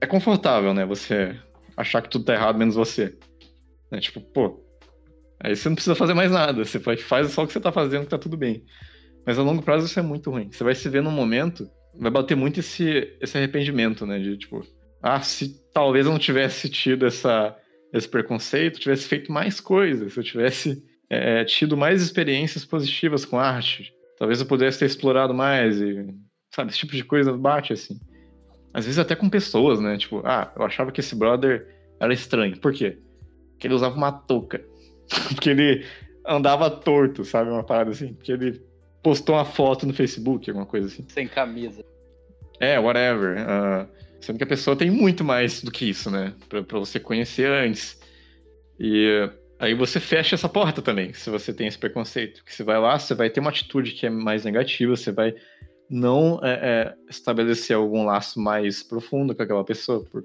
é confortável, né, você achar que tudo tá errado menos você. Né, tipo, pô, aí você não precisa fazer mais nada, você faz só o que você tá fazendo que tá tudo bem. Mas a longo prazo isso é muito ruim. Você vai se ver num momento, vai bater muito esse, esse arrependimento, né, de tipo, ah, se talvez eu não tivesse tido essa, esse preconceito, tivesse feito mais coisas, se eu tivesse é, tido mais experiências positivas com arte, talvez eu pudesse ter explorado mais e, sabe, esse tipo de coisa bate assim. Às vezes até com pessoas, né? Tipo, ah, eu achava que esse brother era estranho. Por quê? Porque ele usava uma touca. Porque ele andava torto, sabe? Uma parada assim. Porque ele postou uma foto no Facebook, alguma coisa assim. Sem camisa. É, whatever. Ah, sendo que a pessoa tem muito mais do que isso, né? Pra, pra você conhecer antes. E aí você fecha essa porta também, se você tem esse preconceito. Que você vai lá, você vai ter uma atitude que é mais negativa, você vai não é, é, estabelecer algum laço mais profundo com aquela pessoa, por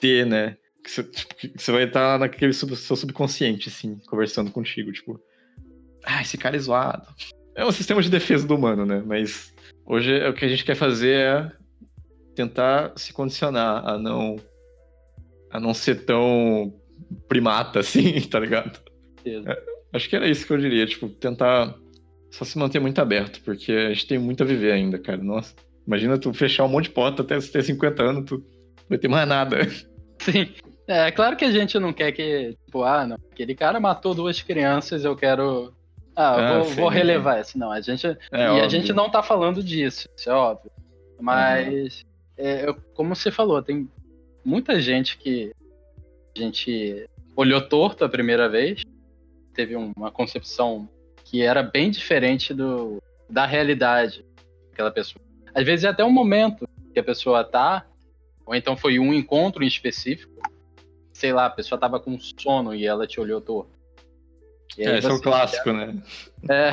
ter, né? Que você, tipo, que você vai estar naquele sub- seu subconsciente, assim, conversando contigo, tipo, ah, esse cara é zoado. É um sistema de defesa do humano, né? Mas hoje o que a gente quer fazer é tentar se condicionar a não a não ser tão primata assim, tá ligado? Certeza. Acho que era isso que eu diria, tipo, tentar só se manter muito aberto, porque a gente tem muito a viver ainda, cara. Nossa, imagina tu fechar um monte de porta até você ter 50 anos, tu não vai ter mais nada. Sim. É claro que a gente não quer que, tipo, ah, não, aquele cara matou duas crianças, eu quero. Ah, eu Ah, vou, sim. vou relevar essa. Não, a gente. É, e a óbvio. gente não tá falando disso, isso é óbvio. Mas, é, eu- como você falou, tem muita gente que a gente olhou torto a primeira vez, teve um- uma concepção que era bem diferente do, da realidade daquela pessoa. Às vezes é até um momento que a pessoa tá, ou então foi um encontro em específico, sei lá, a pessoa tava com sono e ela te olhou torto. É, esse é o clássico, né? é.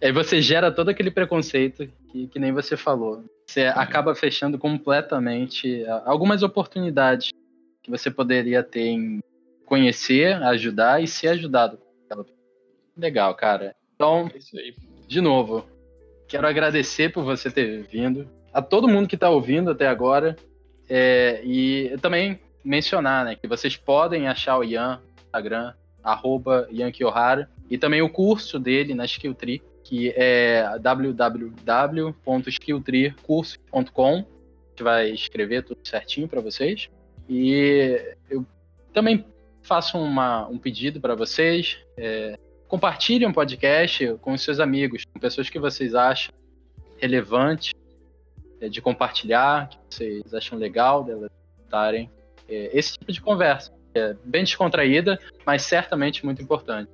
Aí você gera todo aquele preconceito que, que nem você falou. Você acaba fechando completamente algumas oportunidades que você poderia ter em conhecer, ajudar e ser ajudado. Legal, cara. Então, É isso aí. de novo, quero agradecer por você ter vindo. A todo mundo que está ouvindo até agora. É, e também mencionar né, que vocês podem achar o Ian no Instagram, arroba Ian Kiyohara, e também o curso dele na Skilltree, que é www.skilltreecurso.com. A gente vai escrever tudo certinho para vocês. E eu também faço uma- um pedido para vocês. É, compartilhem o podcast com os seus amigos, com pessoas que vocês acham relevante é, de compartilhar, que vocês acham legal delas estarem. É, esse tipo de conversa. É bem descontraída, mas certamente muito importante.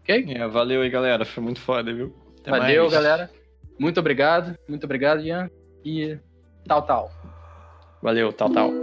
Ok? É, valeu aí, galera. Foi muito foda, viu? Até Valeu, mais. galera. Muito obrigado. Muito obrigado, Ian. E tal, tal. Valeu, tal, tal.